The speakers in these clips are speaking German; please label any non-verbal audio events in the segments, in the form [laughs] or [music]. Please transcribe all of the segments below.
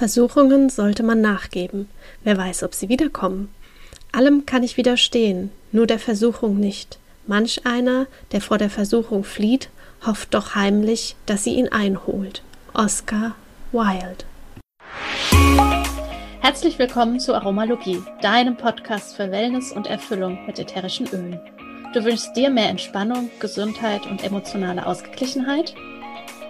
Versuchungen sollte man nachgeben. Wer weiß, ob sie wiederkommen. Allem kann ich widerstehen, nur der Versuchung nicht. Manch einer, der vor der Versuchung flieht, hofft doch heimlich, dass sie ihn einholt. Oscar Wilde. Herzlich willkommen zu Aromalogie, deinem Podcast für Wellness und Erfüllung mit ätherischen Ölen. Du wünschst dir mehr Entspannung, Gesundheit und emotionale Ausgeglichenheit?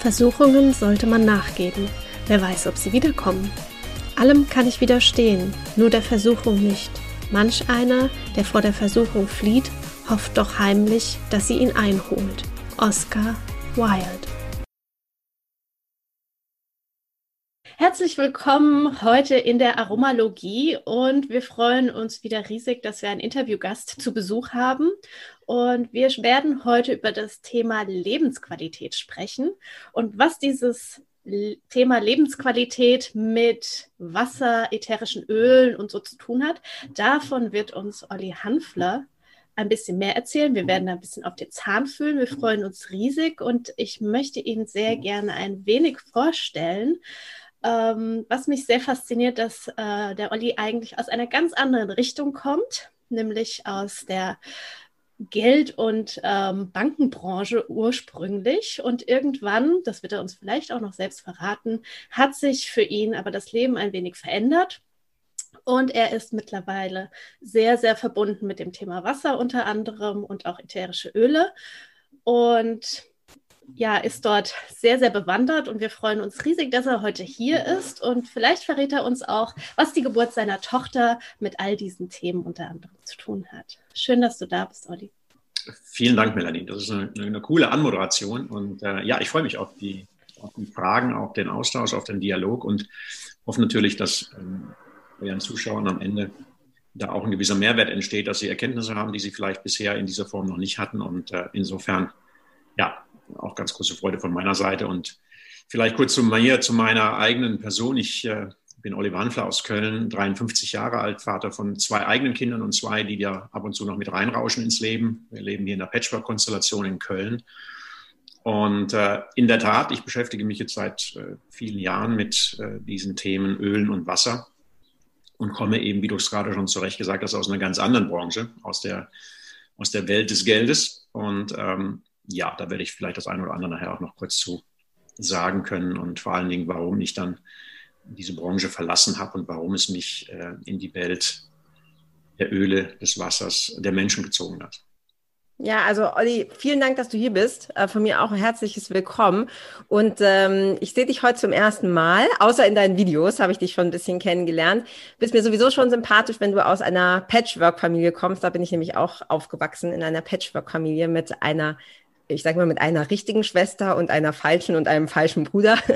Versuchungen sollte man nachgeben. Wer weiß, ob sie wiederkommen. Allem kann ich widerstehen, nur der Versuchung nicht. Manch einer, der vor der Versuchung flieht, hofft doch heimlich, dass sie ihn einholt. Oscar Wilde. Herzlich willkommen heute in der Aromalogie und wir freuen uns wieder riesig, dass wir einen Interviewgast zu Besuch haben. Und wir werden heute über das Thema Lebensqualität sprechen und was dieses Thema Lebensqualität mit Wasser, ätherischen Ölen und so zu tun hat. Davon wird uns Olli Hanfler ein bisschen mehr erzählen. Wir werden ein bisschen auf den Zahn fühlen. Wir freuen uns riesig und ich möchte Ihnen sehr gerne ein wenig vorstellen. Ähm, was mich sehr fasziniert, dass äh, der Olli eigentlich aus einer ganz anderen Richtung kommt, nämlich aus der Geld- und ähm, Bankenbranche ursprünglich. Und irgendwann, das wird er uns vielleicht auch noch selbst verraten, hat sich für ihn aber das Leben ein wenig verändert. Und er ist mittlerweile sehr, sehr verbunden mit dem Thema Wasser unter anderem und auch ätherische Öle. Und ja, ist dort sehr, sehr bewandert und wir freuen uns riesig, dass er heute hier ist. Und vielleicht verrät er uns auch, was die Geburt seiner Tochter mit all diesen Themen unter anderem zu tun hat. Schön, dass du da bist, Olli. Vielen Dank, Melanie. Das ist eine, eine coole Anmoderation. Und äh, ja, ich freue mich auf die, auf die Fragen, auf den Austausch, auf den Dialog und hoffe natürlich, dass ähm, bei Ihren Zuschauern am Ende da auch ein gewisser Mehrwert entsteht, dass sie Erkenntnisse haben, die sie vielleicht bisher in dieser Form noch nicht hatten. Und äh, insofern, ja, auch ganz große Freude von meiner Seite. Und vielleicht kurz zu mir, zu meiner eigenen Person. Ich äh, bin Oliver Hanfler aus Köln, 53 Jahre alt, Vater von zwei eigenen Kindern und zwei, die wir ab und zu noch mit reinrauschen ins Leben. Wir leben hier in der Patchwork-Konstellation in Köln. Und äh, in der Tat, ich beschäftige mich jetzt seit äh, vielen Jahren mit äh, diesen Themen Ölen und Wasser und komme eben, wie du es gerade schon zu Recht gesagt hast, aus einer ganz anderen Branche, aus der, aus der Welt des Geldes. Und ähm, ja, da werde ich vielleicht das eine oder andere nachher auch noch kurz zu sagen können und vor allen Dingen, warum ich dann diese Branche verlassen habe und warum es mich äh, in die Welt der Öle, des Wassers, der Menschen gezogen hat. Ja, also Olli, vielen Dank, dass du hier bist. Äh, von mir auch ein herzliches Willkommen. Und ähm, ich sehe dich heute zum ersten Mal, außer in deinen Videos habe ich dich schon ein bisschen kennengelernt. Bist mir sowieso schon sympathisch, wenn du aus einer Patchwork-Familie kommst. Da bin ich nämlich auch aufgewachsen in einer Patchwork-Familie mit einer ich sage mal, mit einer richtigen Schwester und einer falschen und einem falschen Bruder. [laughs]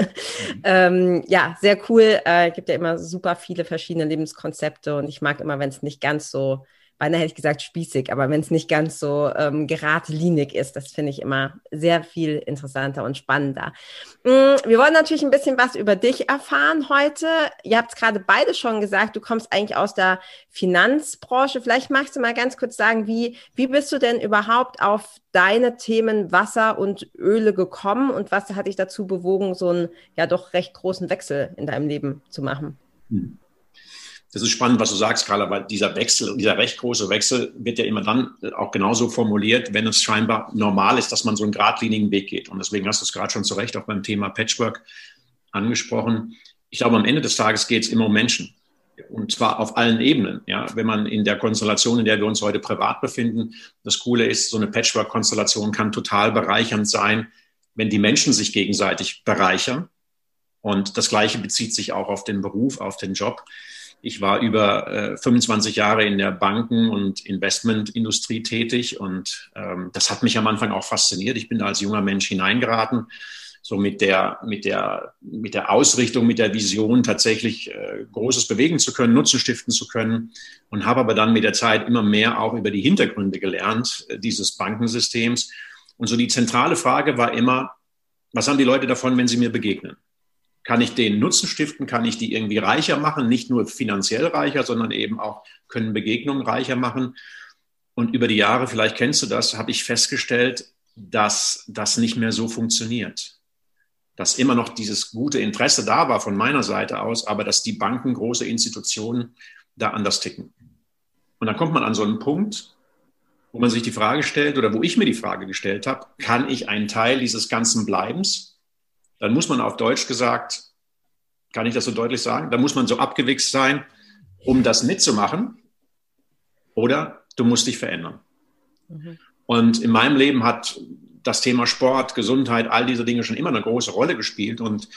Mhm. ähm, ja, sehr cool. Äh, gibt ja immer super viele verschiedene Lebenskonzepte und ich mag immer, wenn es nicht ganz so beinahe hätte ich gesagt spießig, aber wenn es nicht ganz so ähm, geradlinig ist, das finde ich immer sehr viel interessanter und spannender. Mm, wir wollen natürlich ein bisschen was über dich erfahren heute. Ihr habt es gerade beide schon gesagt, du kommst eigentlich aus der Finanzbranche. Vielleicht magst du mal ganz kurz sagen, wie, wie bist du denn überhaupt auf deine Themen Wasser und Öle gekommen und was hat dich dazu bewogen, so einen ja doch recht großen Wechsel in deinem Leben zu machen? Hm das ist spannend, was du sagst, Carla, weil dieser Wechsel, dieser recht große Wechsel wird ja immer dann auch genauso formuliert, wenn es scheinbar normal ist, dass man so einen geradlinigen Weg geht. Und deswegen hast du es gerade schon zu Recht auch beim Thema Patchwork angesprochen. Ich glaube, am Ende des Tages geht es immer um Menschen. Und zwar auf allen Ebenen. Ja, wenn man in der Konstellation, in der wir uns heute privat befinden, das Coole ist, so eine Patchwork-Konstellation kann total bereichernd sein, wenn die Menschen sich gegenseitig bereichern. Und das Gleiche bezieht sich auch auf den Beruf, auf den Job. Ich war über äh, 25 Jahre in der Banken- und Investmentindustrie tätig und ähm, das hat mich am Anfang auch fasziniert. Ich bin da als junger Mensch hineingeraten, so mit der, mit der, mit der Ausrichtung, mit der Vision tatsächlich äh, Großes bewegen zu können, Nutzen stiften zu können und habe aber dann mit der Zeit immer mehr auch über die Hintergründe gelernt äh, dieses Bankensystems. Und so die zentrale Frage war immer, was haben die Leute davon, wenn sie mir begegnen? Kann ich denen Nutzen stiften? Kann ich die irgendwie reicher machen? Nicht nur finanziell reicher, sondern eben auch können Begegnungen reicher machen. Und über die Jahre, vielleicht kennst du das, habe ich festgestellt, dass das nicht mehr so funktioniert dass immer noch dieses gute Interesse da war von meiner Seite aus, aber dass die Banken, große Institutionen da anders ticken. Und dann kommt man an so einen Punkt, wo man sich die Frage stellt oder wo ich mir die Frage gestellt habe, kann ich ein Teil dieses ganzen Bleibens? Dann muss man auf Deutsch gesagt, kann ich das so deutlich sagen, dann muss man so abgewichst sein, um das mitzumachen oder du musst dich verändern. Mhm. Und in meinem Leben hat das Thema Sport, Gesundheit, all diese Dinge schon immer eine große Rolle gespielt. Und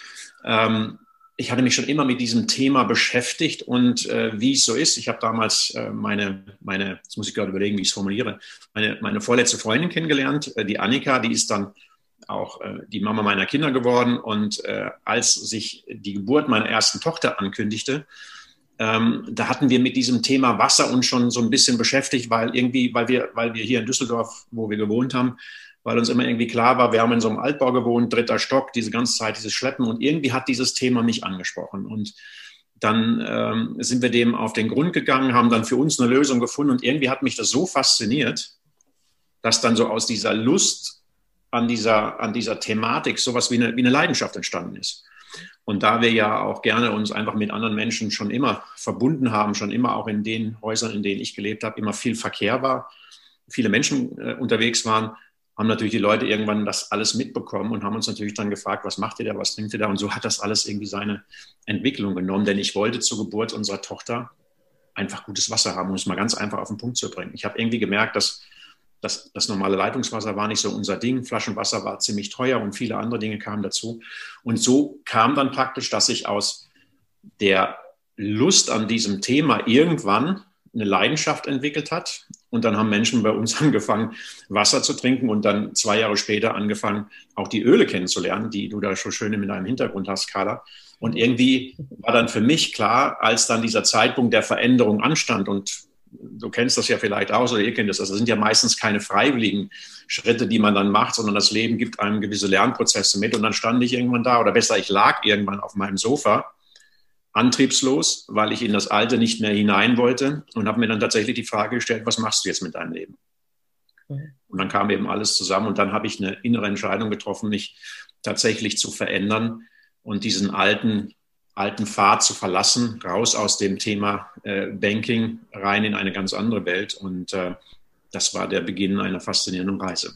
ähm, ich hatte mich schon immer mit diesem Thema beschäftigt und äh, wie es so ist. Ich habe damals äh, meine, meine, jetzt muss ich gerade überlegen, wie ich es formuliere, meine, meine vorletzte Freundin kennengelernt, äh, die Annika, die ist dann auch äh, die Mama meiner Kinder geworden. Und äh, als sich die Geburt meiner ersten Tochter ankündigte, ähm, da hatten wir mit diesem Thema Wasser uns schon so ein bisschen beschäftigt, weil irgendwie, weil wir, weil wir hier in Düsseldorf, wo wir gewohnt haben, weil uns immer irgendwie klar war, wir haben in so einem Altbau gewohnt, dritter Stock, diese ganze Zeit dieses Schleppen und irgendwie hat dieses Thema mich angesprochen. Und dann ähm, sind wir dem auf den Grund gegangen, haben dann für uns eine Lösung gefunden und irgendwie hat mich das so fasziniert, dass dann so aus dieser Lust an dieser, an dieser Thematik sowas wie eine, wie eine Leidenschaft entstanden ist. Und da wir ja auch gerne uns einfach mit anderen Menschen schon immer verbunden haben, schon immer auch in den Häusern, in denen ich gelebt habe, immer viel Verkehr war, viele Menschen äh, unterwegs waren, haben natürlich die Leute irgendwann das alles mitbekommen und haben uns natürlich dann gefragt, was macht ihr da, was trinkt ihr da? Und so hat das alles irgendwie seine Entwicklung genommen. Denn ich wollte zur Geburt unserer Tochter einfach gutes Wasser haben, um es mal ganz einfach auf den Punkt zu bringen. Ich habe irgendwie gemerkt, dass das, das normale Leitungswasser war nicht so unser Ding. Flaschenwasser war ziemlich teuer und viele andere Dinge kamen dazu. Und so kam dann praktisch, dass ich aus der Lust an diesem Thema irgendwann eine Leidenschaft entwickelt hat. Und dann haben Menschen bei uns [laughs] angefangen, Wasser zu trinken und dann zwei Jahre später angefangen, auch die Öle kennenzulernen, die du da schon schön in deinem Hintergrund hast, Carla. Und irgendwie war dann für mich klar, als dann dieser Zeitpunkt der Veränderung anstand und du kennst das ja vielleicht auch oder ihr kennt das, also das sind ja meistens keine freiwilligen Schritte, die man dann macht, sondern das Leben gibt einem gewisse Lernprozesse mit und dann stand ich irgendwann da oder besser, ich lag irgendwann auf meinem Sofa antriebslos, weil ich in das Alte nicht mehr hinein wollte und habe mir dann tatsächlich die Frage gestellt, was machst du jetzt mit deinem Leben? Mhm. Und dann kam eben alles zusammen und dann habe ich eine innere Entscheidung getroffen, mich tatsächlich zu verändern und diesen alten, alten Pfad zu verlassen, raus aus dem Thema äh, Banking, rein in eine ganz andere Welt. Und äh, das war der Beginn einer faszinierenden Reise.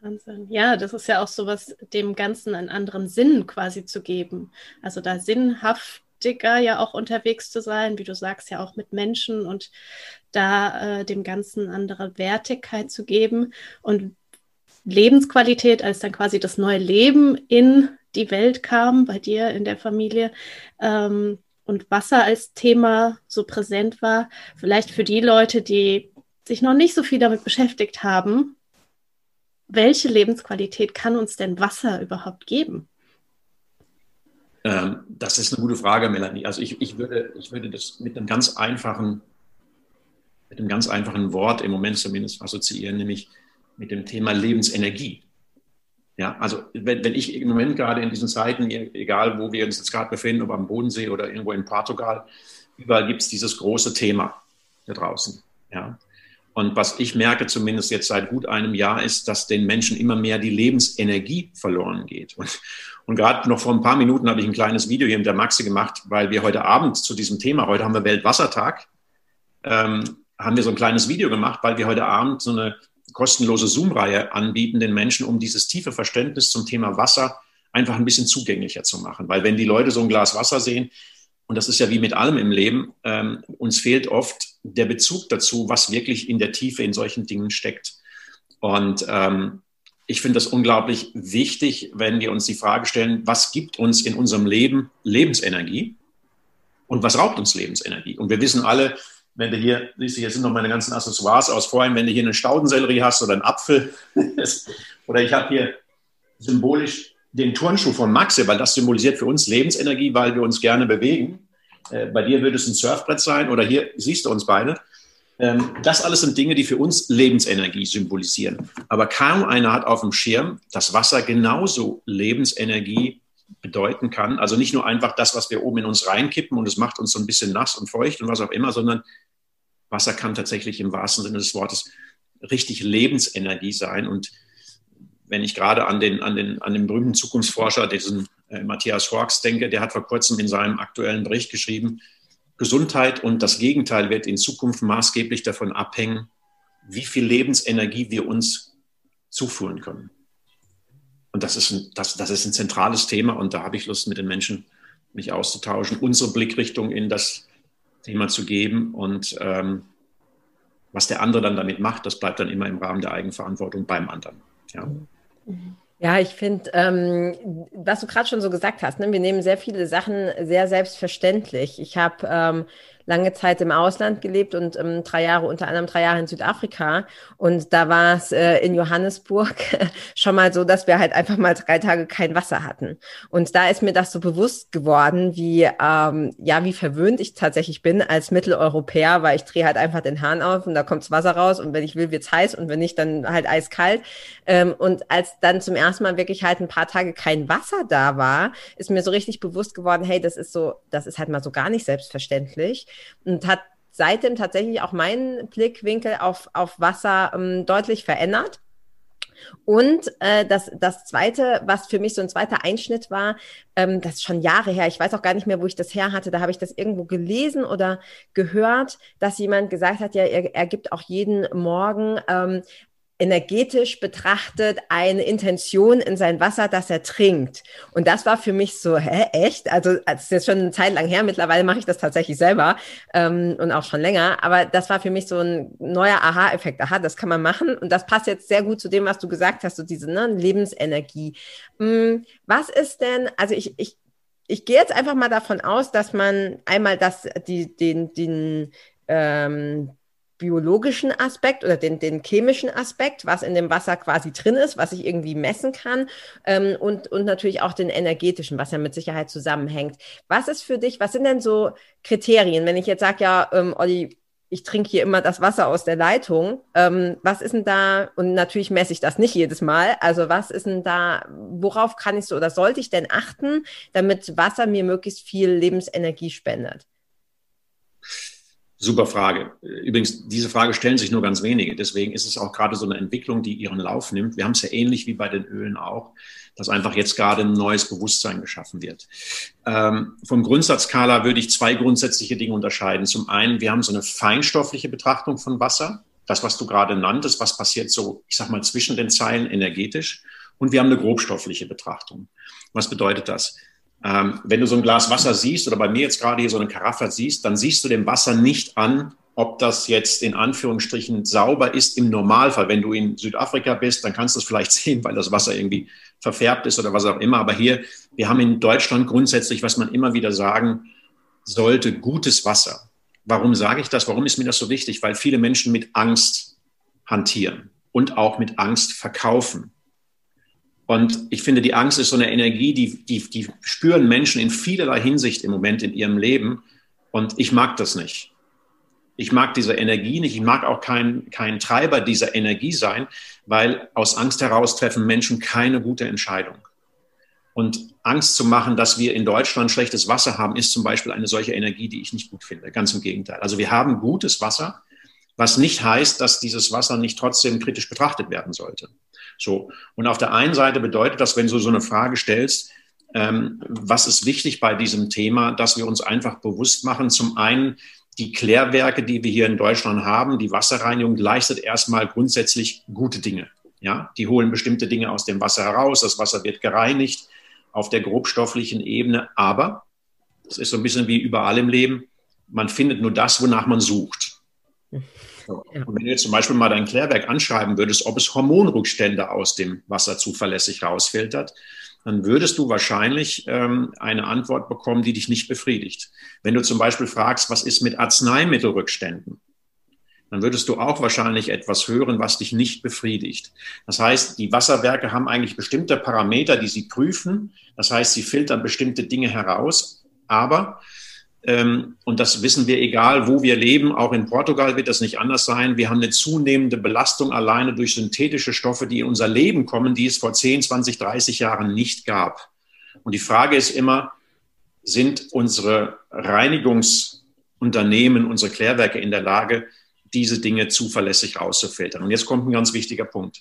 Wahnsinn. Ja, das ist ja auch so was, dem Ganzen einen anderen Sinn quasi zu geben. Also da sinnhaftiger ja auch unterwegs zu sein, wie du sagst, ja auch mit Menschen und da äh, dem Ganzen andere Wertigkeit zu geben und Lebensqualität, als dann quasi das neue Leben in die Welt kam, bei dir in der Familie. Ähm, und Wasser als Thema so präsent war, vielleicht für die Leute, die sich noch nicht so viel damit beschäftigt haben, welche Lebensqualität kann uns denn Wasser überhaupt geben? Ähm, das ist eine gute Frage, Melanie. Also ich, ich, würde, ich würde das mit einem ganz einfachen, mit einem ganz einfachen Wort im Moment zumindest assoziieren, nämlich mit dem Thema Lebensenergie. Ja, also wenn, wenn ich im Moment gerade in diesen Zeiten, egal wo wir uns jetzt gerade befinden, ob am Bodensee oder irgendwo in Portugal, überall gibt es dieses große Thema da draußen. Ja. Und was ich merke, zumindest jetzt seit gut einem Jahr, ist, dass den Menschen immer mehr die Lebensenergie verloren geht. Und, und gerade noch vor ein paar Minuten habe ich ein kleines Video hier mit der Maxi gemacht, weil wir heute Abend zu diesem Thema, heute haben wir Weltwassertag, ähm, haben wir so ein kleines Video gemacht, weil wir heute Abend so eine kostenlose Zoom-Reihe anbieten den Menschen, um dieses tiefe Verständnis zum Thema Wasser einfach ein bisschen zugänglicher zu machen. Weil wenn die Leute so ein Glas Wasser sehen, und das ist ja wie mit allem im Leben, ähm, uns fehlt oft der Bezug dazu, was wirklich in der Tiefe in solchen Dingen steckt. Und ähm, ich finde das unglaublich wichtig, wenn wir uns die Frage stellen, was gibt uns in unserem Leben Lebensenergie und was raubt uns Lebensenergie? Und wir wissen alle, wenn du hier, siehst du, hier sind noch meine ganzen Accessoires aus vorhin, wenn du hier einen Staudensellerie hast oder einen Apfel [laughs] oder ich habe hier symbolisch den Turnschuh von Maxe, weil das symbolisiert für uns Lebensenergie, weil wir uns gerne bewegen. Äh, bei dir würde es ein Surfbrett sein oder hier siehst du uns beide. Ähm, das alles sind Dinge, die für uns Lebensenergie symbolisieren. Aber kaum einer hat auf dem Schirm, dass Wasser genauso Lebensenergie bedeuten kann. Also nicht nur einfach das, was wir oben in uns reinkippen und es macht uns so ein bisschen nass und feucht und was auch immer, sondern Wasser kann tatsächlich im wahrsten Sinne des Wortes richtig Lebensenergie sein. Und wenn ich gerade an den, an den, an den berühmten Zukunftsforscher, diesen äh, Matthias Horks denke, der hat vor kurzem in seinem aktuellen Bericht geschrieben, Gesundheit und das Gegenteil wird in Zukunft maßgeblich davon abhängen, wie viel Lebensenergie wir uns zuführen können. Und das ist ein, das, das ist ein zentrales Thema und da habe ich Lust, mit den Menschen mich auszutauschen, unsere Blickrichtung in das Thema zu geben und ähm, was der andere dann damit macht, das bleibt dann immer im Rahmen der Eigenverantwortung beim anderen. Ja. Ja, ich finde, ähm, was du gerade schon so gesagt hast, ne, wir nehmen sehr viele Sachen sehr selbstverständlich. Ich habe ähm, lange Zeit im Ausland gelebt und ähm, drei Jahre, unter anderem drei Jahre in Südafrika. Und da war es äh, in Johannesburg [laughs] schon mal so, dass wir halt einfach mal drei Tage kein Wasser hatten. Und da ist mir das so bewusst geworden, wie, ähm, ja, wie verwöhnt ich tatsächlich bin als Mitteleuropäer, weil ich drehe halt einfach den Hahn auf und da kommt's Wasser raus und wenn ich will, wird's heiß und wenn nicht, dann halt eiskalt. Ähm, und als dann zum ersten Mal wirklich halt ein paar Tage kein Wasser da war, ist mir so richtig bewusst geworden, hey, das ist so, das ist halt mal so gar nicht selbstverständlich und hat seitdem tatsächlich auch meinen Blickwinkel auf, auf Wasser ähm, deutlich verändert. Und äh, das, das Zweite, was für mich so ein zweiter Einschnitt war, ähm, das ist schon Jahre her, ich weiß auch gar nicht mehr, wo ich das her hatte, da habe ich das irgendwo gelesen oder gehört, dass jemand gesagt hat, ja, er, er gibt auch jeden Morgen ähm, energetisch betrachtet eine Intention in sein Wasser, das er trinkt. Und das war für mich so, hä, echt? Also das ist jetzt schon eine Zeit lang her, mittlerweile mache ich das tatsächlich selber ähm, und auch schon länger, aber das war für mich so ein neuer Aha-Effekt. Aha, das kann man machen und das passt jetzt sehr gut zu dem, was du gesagt hast, so diese ne, Lebensenergie. Hm, was ist denn, also ich, ich ich gehe jetzt einfach mal davon aus, dass man einmal das, die, den, den, ähm, biologischen Aspekt oder den, den chemischen Aspekt, was in dem Wasser quasi drin ist, was ich irgendwie messen kann ähm, und, und natürlich auch den energetischen, was ja mit Sicherheit zusammenhängt. Was ist für dich, was sind denn so Kriterien, wenn ich jetzt sage, ja, ähm, Olli, ich trinke hier immer das Wasser aus der Leitung. Ähm, was ist denn da, und natürlich messe ich das nicht jedes Mal, also was ist denn da, worauf kann ich so oder sollte ich denn achten, damit Wasser mir möglichst viel Lebensenergie spendet? Super Frage. Übrigens, diese Frage stellen sich nur ganz wenige. Deswegen ist es auch gerade so eine Entwicklung, die ihren Lauf nimmt. Wir haben es ja ähnlich wie bei den Ölen auch, dass einfach jetzt gerade ein neues Bewusstsein geschaffen wird. Ähm, vom Grundsatzskala würde ich zwei grundsätzliche Dinge unterscheiden. Zum einen, wir haben so eine feinstoffliche Betrachtung von Wasser. Das, was du gerade nanntest, was passiert so, ich sag mal, zwischen den Zeilen energetisch. Und wir haben eine grobstoffliche Betrachtung. Was bedeutet das? Ähm, wenn du so ein Glas Wasser siehst oder bei mir jetzt gerade hier so eine Karaffe siehst, dann siehst du dem Wasser nicht an, ob das jetzt in Anführungsstrichen sauber ist im Normalfall. Wenn du in Südafrika bist, dann kannst du es vielleicht [laughs] sehen, weil das Wasser irgendwie verfärbt ist oder was auch immer. Aber hier, wir haben in Deutschland grundsätzlich, was man immer wieder sagen sollte, gutes Wasser. Warum sage ich das? Warum ist mir das so wichtig? Weil viele Menschen mit Angst hantieren und auch mit Angst verkaufen. Und ich finde, die Angst ist so eine Energie, die, die, die spüren Menschen in vielerlei Hinsicht im Moment in ihrem Leben. Und ich mag das nicht. Ich mag diese Energie nicht. Ich mag auch kein, kein Treiber dieser Energie sein, weil aus Angst heraus treffen Menschen keine gute Entscheidung. Und Angst zu machen, dass wir in Deutschland schlechtes Wasser haben, ist zum Beispiel eine solche Energie, die ich nicht gut finde. Ganz im Gegenteil. Also wir haben gutes Wasser, was nicht heißt, dass dieses Wasser nicht trotzdem kritisch betrachtet werden sollte. So. Und auf der einen Seite bedeutet das, wenn du so eine Frage stellst, ähm, was ist wichtig bei diesem Thema, dass wir uns einfach bewusst machen, zum einen, die Klärwerke, die wir hier in Deutschland haben, die Wasserreinigung leistet erstmal grundsätzlich gute Dinge. Ja, die holen bestimmte Dinge aus dem Wasser heraus, das Wasser wird gereinigt auf der grobstofflichen Ebene, aber es ist so ein bisschen wie überall im Leben, man findet nur das, wonach man sucht. Und wenn du jetzt zum Beispiel mal dein Klärwerk anschreiben würdest, ob es Hormonrückstände aus dem Wasser zuverlässig rausfiltert, dann würdest du wahrscheinlich ähm, eine Antwort bekommen, die dich nicht befriedigt. Wenn du zum Beispiel fragst, was ist mit Arzneimittelrückständen, dann würdest du auch wahrscheinlich etwas hören, was dich nicht befriedigt. Das heißt, die Wasserwerke haben eigentlich bestimmte Parameter, die sie prüfen. Das heißt, sie filtern bestimmte Dinge heraus. Aber, und das wissen wir, egal wo wir leben, auch in Portugal wird das nicht anders sein, wir haben eine zunehmende Belastung alleine durch synthetische Stoffe, die in unser Leben kommen, die es vor 10, 20, 30 Jahren nicht gab. Und die Frage ist immer, sind unsere Reinigungsunternehmen, unsere Klärwerke in der Lage, diese Dinge zuverlässig rauszufiltern. Und jetzt kommt ein ganz wichtiger Punkt.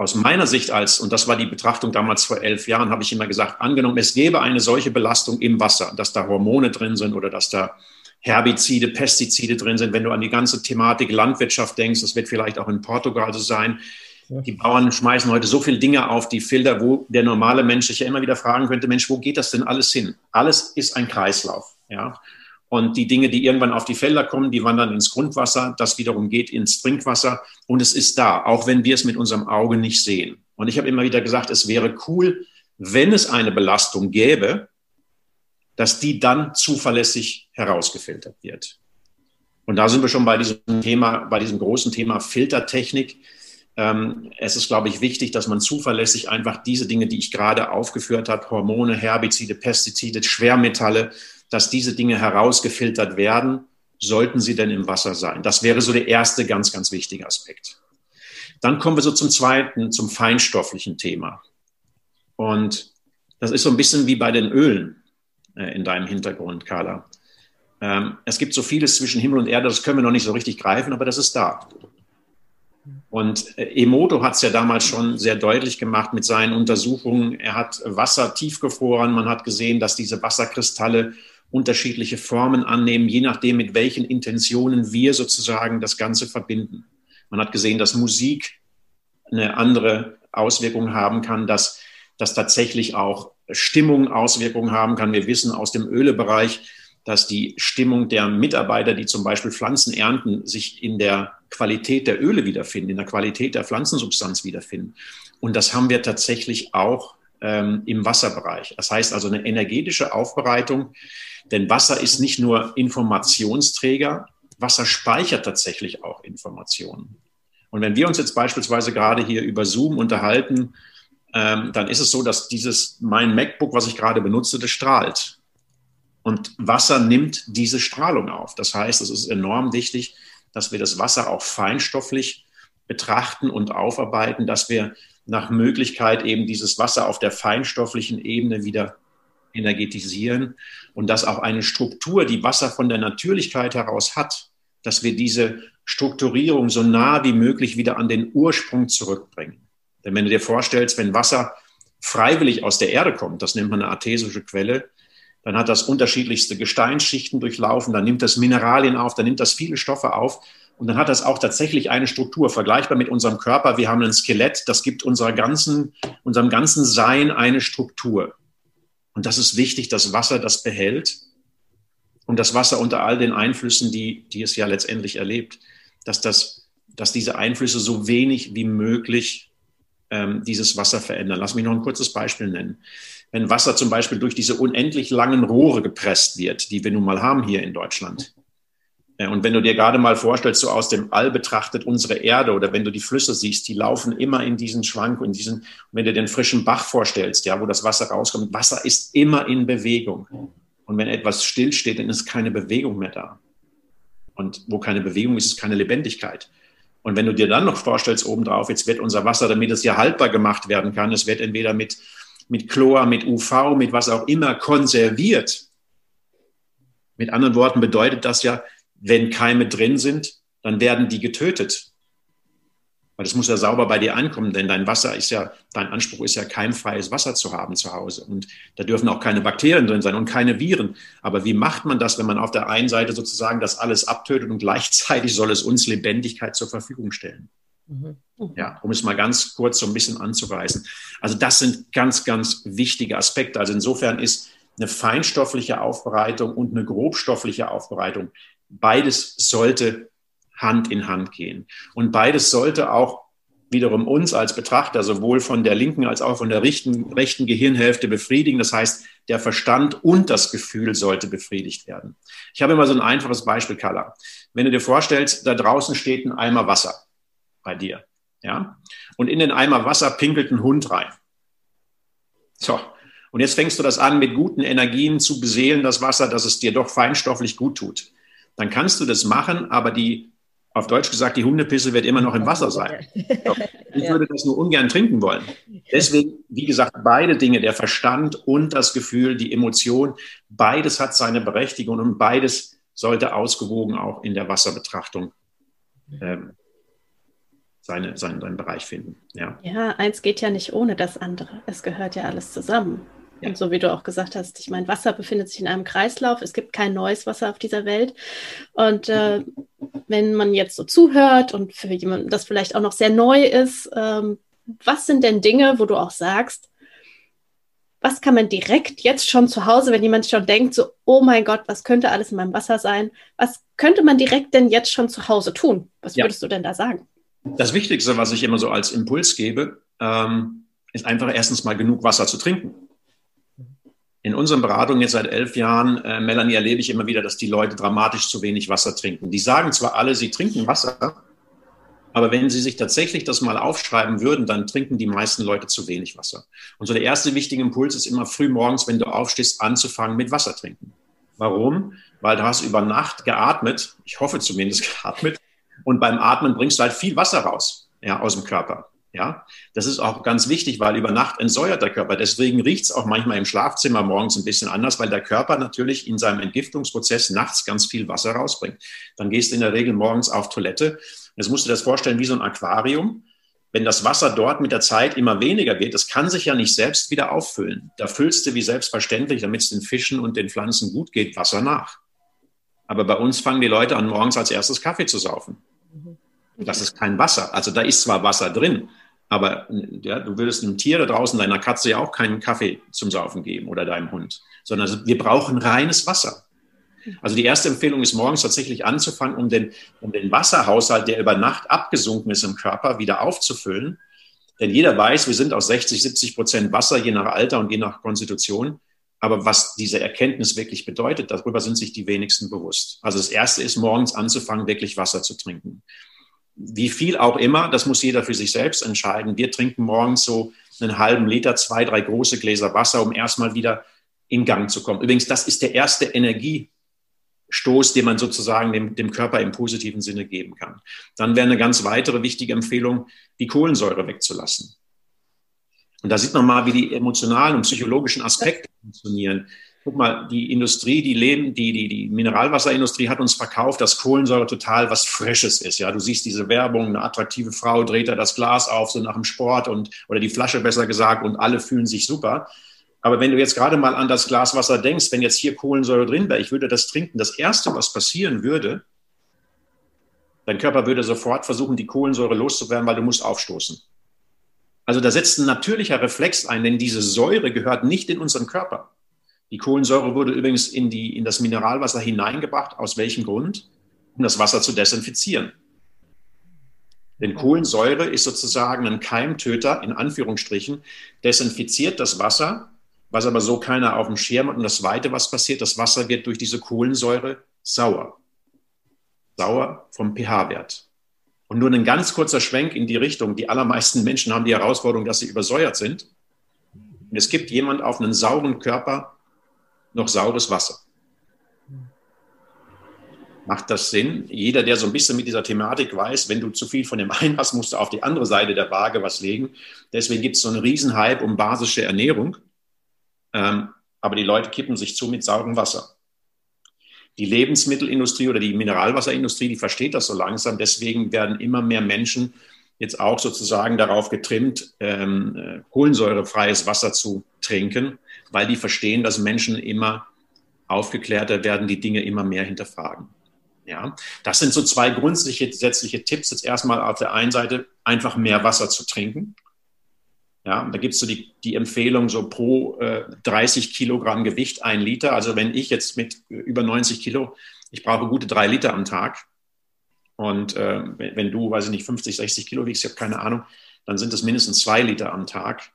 Aus meiner Sicht als, und das war die Betrachtung damals vor elf Jahren, habe ich immer gesagt, angenommen, es gäbe eine solche Belastung im Wasser, dass da Hormone drin sind oder dass da Herbizide, Pestizide drin sind. Wenn du an die ganze Thematik Landwirtschaft denkst, das wird vielleicht auch in Portugal so sein. Die Bauern schmeißen heute so viele Dinge auf die Filter, wo der normale Mensch sich ja immer wieder fragen könnte, Mensch, wo geht das denn alles hin? Alles ist ein Kreislauf. Ja. Und die Dinge, die irgendwann auf die Felder kommen, die wandern ins Grundwasser. Das wiederum geht ins Trinkwasser. Und es ist da, auch wenn wir es mit unserem Auge nicht sehen. Und ich habe immer wieder gesagt, es wäre cool, wenn es eine Belastung gäbe, dass die dann zuverlässig herausgefiltert wird. Und da sind wir schon bei diesem Thema, bei diesem großen Thema Filtertechnik. Ähm, es ist, glaube ich, wichtig, dass man zuverlässig einfach diese Dinge, die ich gerade aufgeführt habe, Hormone, Herbizide, Pestizide, Schwermetalle, dass diese Dinge herausgefiltert werden, sollten sie denn im Wasser sein. Das wäre so der erste ganz, ganz wichtige Aspekt. Dann kommen wir so zum zweiten, zum feinstofflichen Thema. Und das ist so ein bisschen wie bei den Ölen äh, in deinem Hintergrund, Carla. Ähm, es gibt so vieles zwischen Himmel und Erde, das können wir noch nicht so richtig greifen, aber das ist da. Und äh, Emoto hat es ja damals schon sehr deutlich gemacht mit seinen Untersuchungen. Er hat Wasser tiefgefroren. Man hat gesehen, dass diese Wasserkristalle unterschiedliche Formen annehmen, je nachdem, mit welchen Intentionen wir sozusagen das Ganze verbinden. Man hat gesehen, dass Musik eine andere Auswirkung haben kann, dass, dass tatsächlich auch Stimmung Auswirkungen haben kann. Wir wissen aus dem Ölebereich, dass die Stimmung der Mitarbeiter, die zum Beispiel Pflanzen ernten, sich in der Qualität der Öle wiederfinden, in der Qualität der Pflanzensubstanz wiederfinden. Und das haben wir tatsächlich auch ähm, im Wasserbereich. Das heißt also eine energetische Aufbereitung, denn Wasser ist nicht nur Informationsträger, Wasser speichert tatsächlich auch Informationen. Und wenn wir uns jetzt beispielsweise gerade hier über Zoom unterhalten, ähm, dann ist es so, dass dieses, mein MacBook, was ich gerade benutze, das strahlt. Und Wasser nimmt diese Strahlung auf. Das heißt, es ist enorm wichtig, dass wir das Wasser auch feinstofflich betrachten und aufarbeiten, dass wir nach Möglichkeit eben dieses Wasser auf der feinstofflichen Ebene wieder energetisieren und dass auch eine Struktur, die Wasser von der Natürlichkeit heraus hat, dass wir diese Strukturierung so nah wie möglich wieder an den Ursprung zurückbringen. Denn wenn du dir vorstellst, wenn Wasser freiwillig aus der Erde kommt, das nennt man eine artesische Quelle, dann hat das unterschiedlichste Gesteinsschichten durchlaufen, dann nimmt das Mineralien auf, dann nimmt das viele Stoffe auf und dann hat das auch tatsächlich eine Struktur, vergleichbar mit unserem Körper. Wir haben ein Skelett, das gibt unserer ganzen, unserem ganzen Sein eine Struktur. Und das ist wichtig, dass Wasser das behält und das Wasser unter all den Einflüssen, die, die es ja letztendlich erlebt, dass, das, dass diese Einflüsse so wenig wie möglich ähm, dieses Wasser verändern. Lass mich noch ein kurzes Beispiel nennen. Wenn Wasser zum Beispiel durch diese unendlich langen Rohre gepresst wird, die wir nun mal haben hier in Deutschland, und wenn du dir gerade mal vorstellst, so aus dem All betrachtet unsere Erde oder wenn du die Flüsse siehst, die laufen immer in diesen Schwank und diesen, wenn du den frischen Bach vorstellst, ja, wo das Wasser rauskommt, Wasser ist immer in Bewegung. Und wenn etwas stillsteht, dann ist keine Bewegung mehr da. Und wo keine Bewegung ist, ist keine Lebendigkeit. Und wenn du dir dann noch vorstellst, obendrauf, jetzt wird unser Wasser, damit es ja haltbar gemacht werden kann, es wird entweder mit, mit Chlor, mit UV, mit was auch immer konserviert. Mit anderen Worten bedeutet das ja, wenn Keime drin sind, dann werden die getötet. Weil das muss ja sauber bei dir ankommen, denn dein Wasser ist ja, dein Anspruch ist ja keimfreies Wasser zu haben zu Hause. Und da dürfen auch keine Bakterien drin sein und keine Viren. Aber wie macht man das, wenn man auf der einen Seite sozusagen das alles abtötet und gleichzeitig soll es uns Lebendigkeit zur Verfügung stellen? Mhm. Ja, um es mal ganz kurz so ein bisschen anzureißen. Also das sind ganz, ganz wichtige Aspekte. Also insofern ist eine feinstoffliche Aufbereitung und eine grobstoffliche Aufbereitung beides sollte Hand in Hand gehen. Und beides sollte auch wiederum uns als Betrachter sowohl von der linken als auch von der rechten, rechten Gehirnhälfte befriedigen. Das heißt, der Verstand und das Gefühl sollte befriedigt werden. Ich habe immer so ein einfaches Beispiel, Carla. Wenn du dir vorstellst, da draußen steht ein Eimer Wasser bei dir, ja, und in den Eimer Wasser pinkelt ein Hund rein. So, und jetzt fängst du das an, mit guten Energien zu beseelen, das Wasser, dass es dir doch feinstofflich gut tut. Dann kannst du das machen, aber die auf Deutsch gesagt, die Hundepisse wird immer noch im Wasser sein. Ich würde das nur ungern trinken wollen. Deswegen, wie gesagt, beide Dinge, der Verstand und das Gefühl, die Emotion, beides hat seine Berechtigung und beides sollte ausgewogen auch in der Wasserbetrachtung ähm, seine, seinen, seinen Bereich finden. Ja. ja, eins geht ja nicht ohne das andere. Es gehört ja alles zusammen. Ja. Und so wie du auch gesagt hast, ich meine, Wasser befindet sich in einem Kreislauf. Es gibt kein neues Wasser auf dieser Welt. Und äh, wenn man jetzt so zuhört und für jemanden das vielleicht auch noch sehr neu ist, ähm, was sind denn Dinge, wo du auch sagst, was kann man direkt jetzt schon zu Hause, wenn jemand schon denkt, so, oh mein Gott, was könnte alles in meinem Wasser sein? Was könnte man direkt denn jetzt schon zu Hause tun? Was ja. würdest du denn da sagen? Das Wichtigste, was ich immer so als Impuls gebe, ähm, ist einfach erstens mal genug Wasser zu trinken in unseren Beratungen jetzt seit elf Jahren, äh, Melanie, erlebe ich immer wieder, dass die Leute dramatisch zu wenig Wasser trinken. Die sagen zwar alle, sie trinken Wasser, aber wenn sie sich tatsächlich das mal aufschreiben würden, dann trinken die meisten Leute zu wenig Wasser. Und so der erste wichtige Impuls ist immer früh morgens, wenn du aufstehst, anzufangen mit Wasser trinken. Warum? Weil du hast über Nacht geatmet, ich hoffe zumindest geatmet, und beim Atmen bringst du halt viel Wasser raus, ja, aus dem Körper. Ja, das ist auch ganz wichtig, weil über Nacht entsäuert der Körper. Deswegen riecht es auch manchmal im Schlafzimmer morgens ein bisschen anders, weil der Körper natürlich in seinem Entgiftungsprozess nachts ganz viel Wasser rausbringt. Dann gehst du in der Regel morgens auf Toilette. Jetzt musst du dir das vorstellen wie so ein Aquarium. Wenn das Wasser dort mit der Zeit immer weniger wird, das kann sich ja nicht selbst wieder auffüllen. Da füllst du wie selbstverständlich, damit es den Fischen und den Pflanzen gut geht, Wasser nach. Aber bei uns fangen die Leute an, morgens als erstes Kaffee zu saufen. Das ist kein Wasser. Also da ist zwar Wasser drin, aber ja, du würdest einem Tier da draußen, deiner Katze ja auch keinen Kaffee zum Saufen geben oder deinem Hund, sondern wir brauchen reines Wasser. Also die erste Empfehlung ist morgens tatsächlich anzufangen, um den, um den Wasserhaushalt, der über Nacht abgesunken ist im Körper, wieder aufzufüllen. Denn jeder weiß, wir sind aus 60, 70 Prozent Wasser, je nach Alter und je nach Konstitution. Aber was diese Erkenntnis wirklich bedeutet, darüber sind sich die wenigsten bewusst. Also das erste ist morgens anzufangen, wirklich Wasser zu trinken wie viel auch immer, das muss jeder für sich selbst entscheiden. Wir trinken morgens so einen halben Liter, zwei, drei große Gläser Wasser, um erstmal wieder in Gang zu kommen. Übrigens, das ist der erste Energiestoß, den man sozusagen dem, dem Körper im positiven Sinne geben kann. Dann wäre eine ganz weitere wichtige Empfehlung, die Kohlensäure wegzulassen. Und da sieht man mal, wie die emotionalen und psychologischen Aspekte funktionieren guck mal, die Industrie, die Leben, die, die, die Mineralwasserindustrie hat uns verkauft, dass Kohlensäure total was Frisches ist. Ja, du siehst diese Werbung, eine attraktive Frau dreht da das Glas auf, so nach dem Sport und, oder die Flasche besser gesagt, und alle fühlen sich super. Aber wenn du jetzt gerade mal an das Glas Wasser denkst, wenn jetzt hier Kohlensäure drin wäre, ich würde das trinken. Das erste, was passieren würde, dein Körper würde sofort versuchen, die Kohlensäure loszuwerden, weil du musst aufstoßen. Also da setzt ein natürlicher Reflex ein, denn diese Säure gehört nicht in unseren Körper. Die Kohlensäure wurde übrigens in, die, in das Mineralwasser hineingebracht. Aus welchem Grund? Um das Wasser zu desinfizieren. Denn Kohlensäure ist sozusagen ein Keimtöter, in Anführungsstrichen, desinfiziert das Wasser, was aber so keiner auf dem Schirm hat. Und das Zweite, was passiert, das Wasser wird durch diese Kohlensäure sauer. Sauer vom pH-Wert. Und nur ein ganz kurzer Schwenk in die Richtung. Die allermeisten Menschen haben die Herausforderung, dass sie übersäuert sind. Und es gibt jemand auf einen sauren Körper, noch saures Wasser. Macht das Sinn? Jeder, der so ein bisschen mit dieser Thematik weiß, wenn du zu viel von dem einen hast, musst du auf die andere Seite der Waage was legen. Deswegen gibt es so einen Riesenhype um basische Ernährung. Ähm, aber die Leute kippen sich zu mit saurem Wasser. Die Lebensmittelindustrie oder die Mineralwasserindustrie, die versteht das so langsam. Deswegen werden immer mehr Menschen jetzt auch sozusagen darauf getrimmt, ähm, äh, kohlensäurefreies Wasser zu trinken weil die verstehen, dass Menschen immer aufgeklärter werden, die Dinge immer mehr hinterfragen. Ja, das sind so zwei grundsätzliche Tipps. Jetzt erstmal auf der einen Seite einfach mehr Wasser zu trinken. Ja, da gibt es so die, die Empfehlung, so pro äh, 30 Kilogramm Gewicht ein Liter. Also wenn ich jetzt mit über 90 Kilo, ich brauche gute drei Liter am Tag. Und äh, wenn du, weiß ich nicht, 50, 60 Kilo wiegst, ich habe keine Ahnung, dann sind es mindestens zwei Liter am Tag.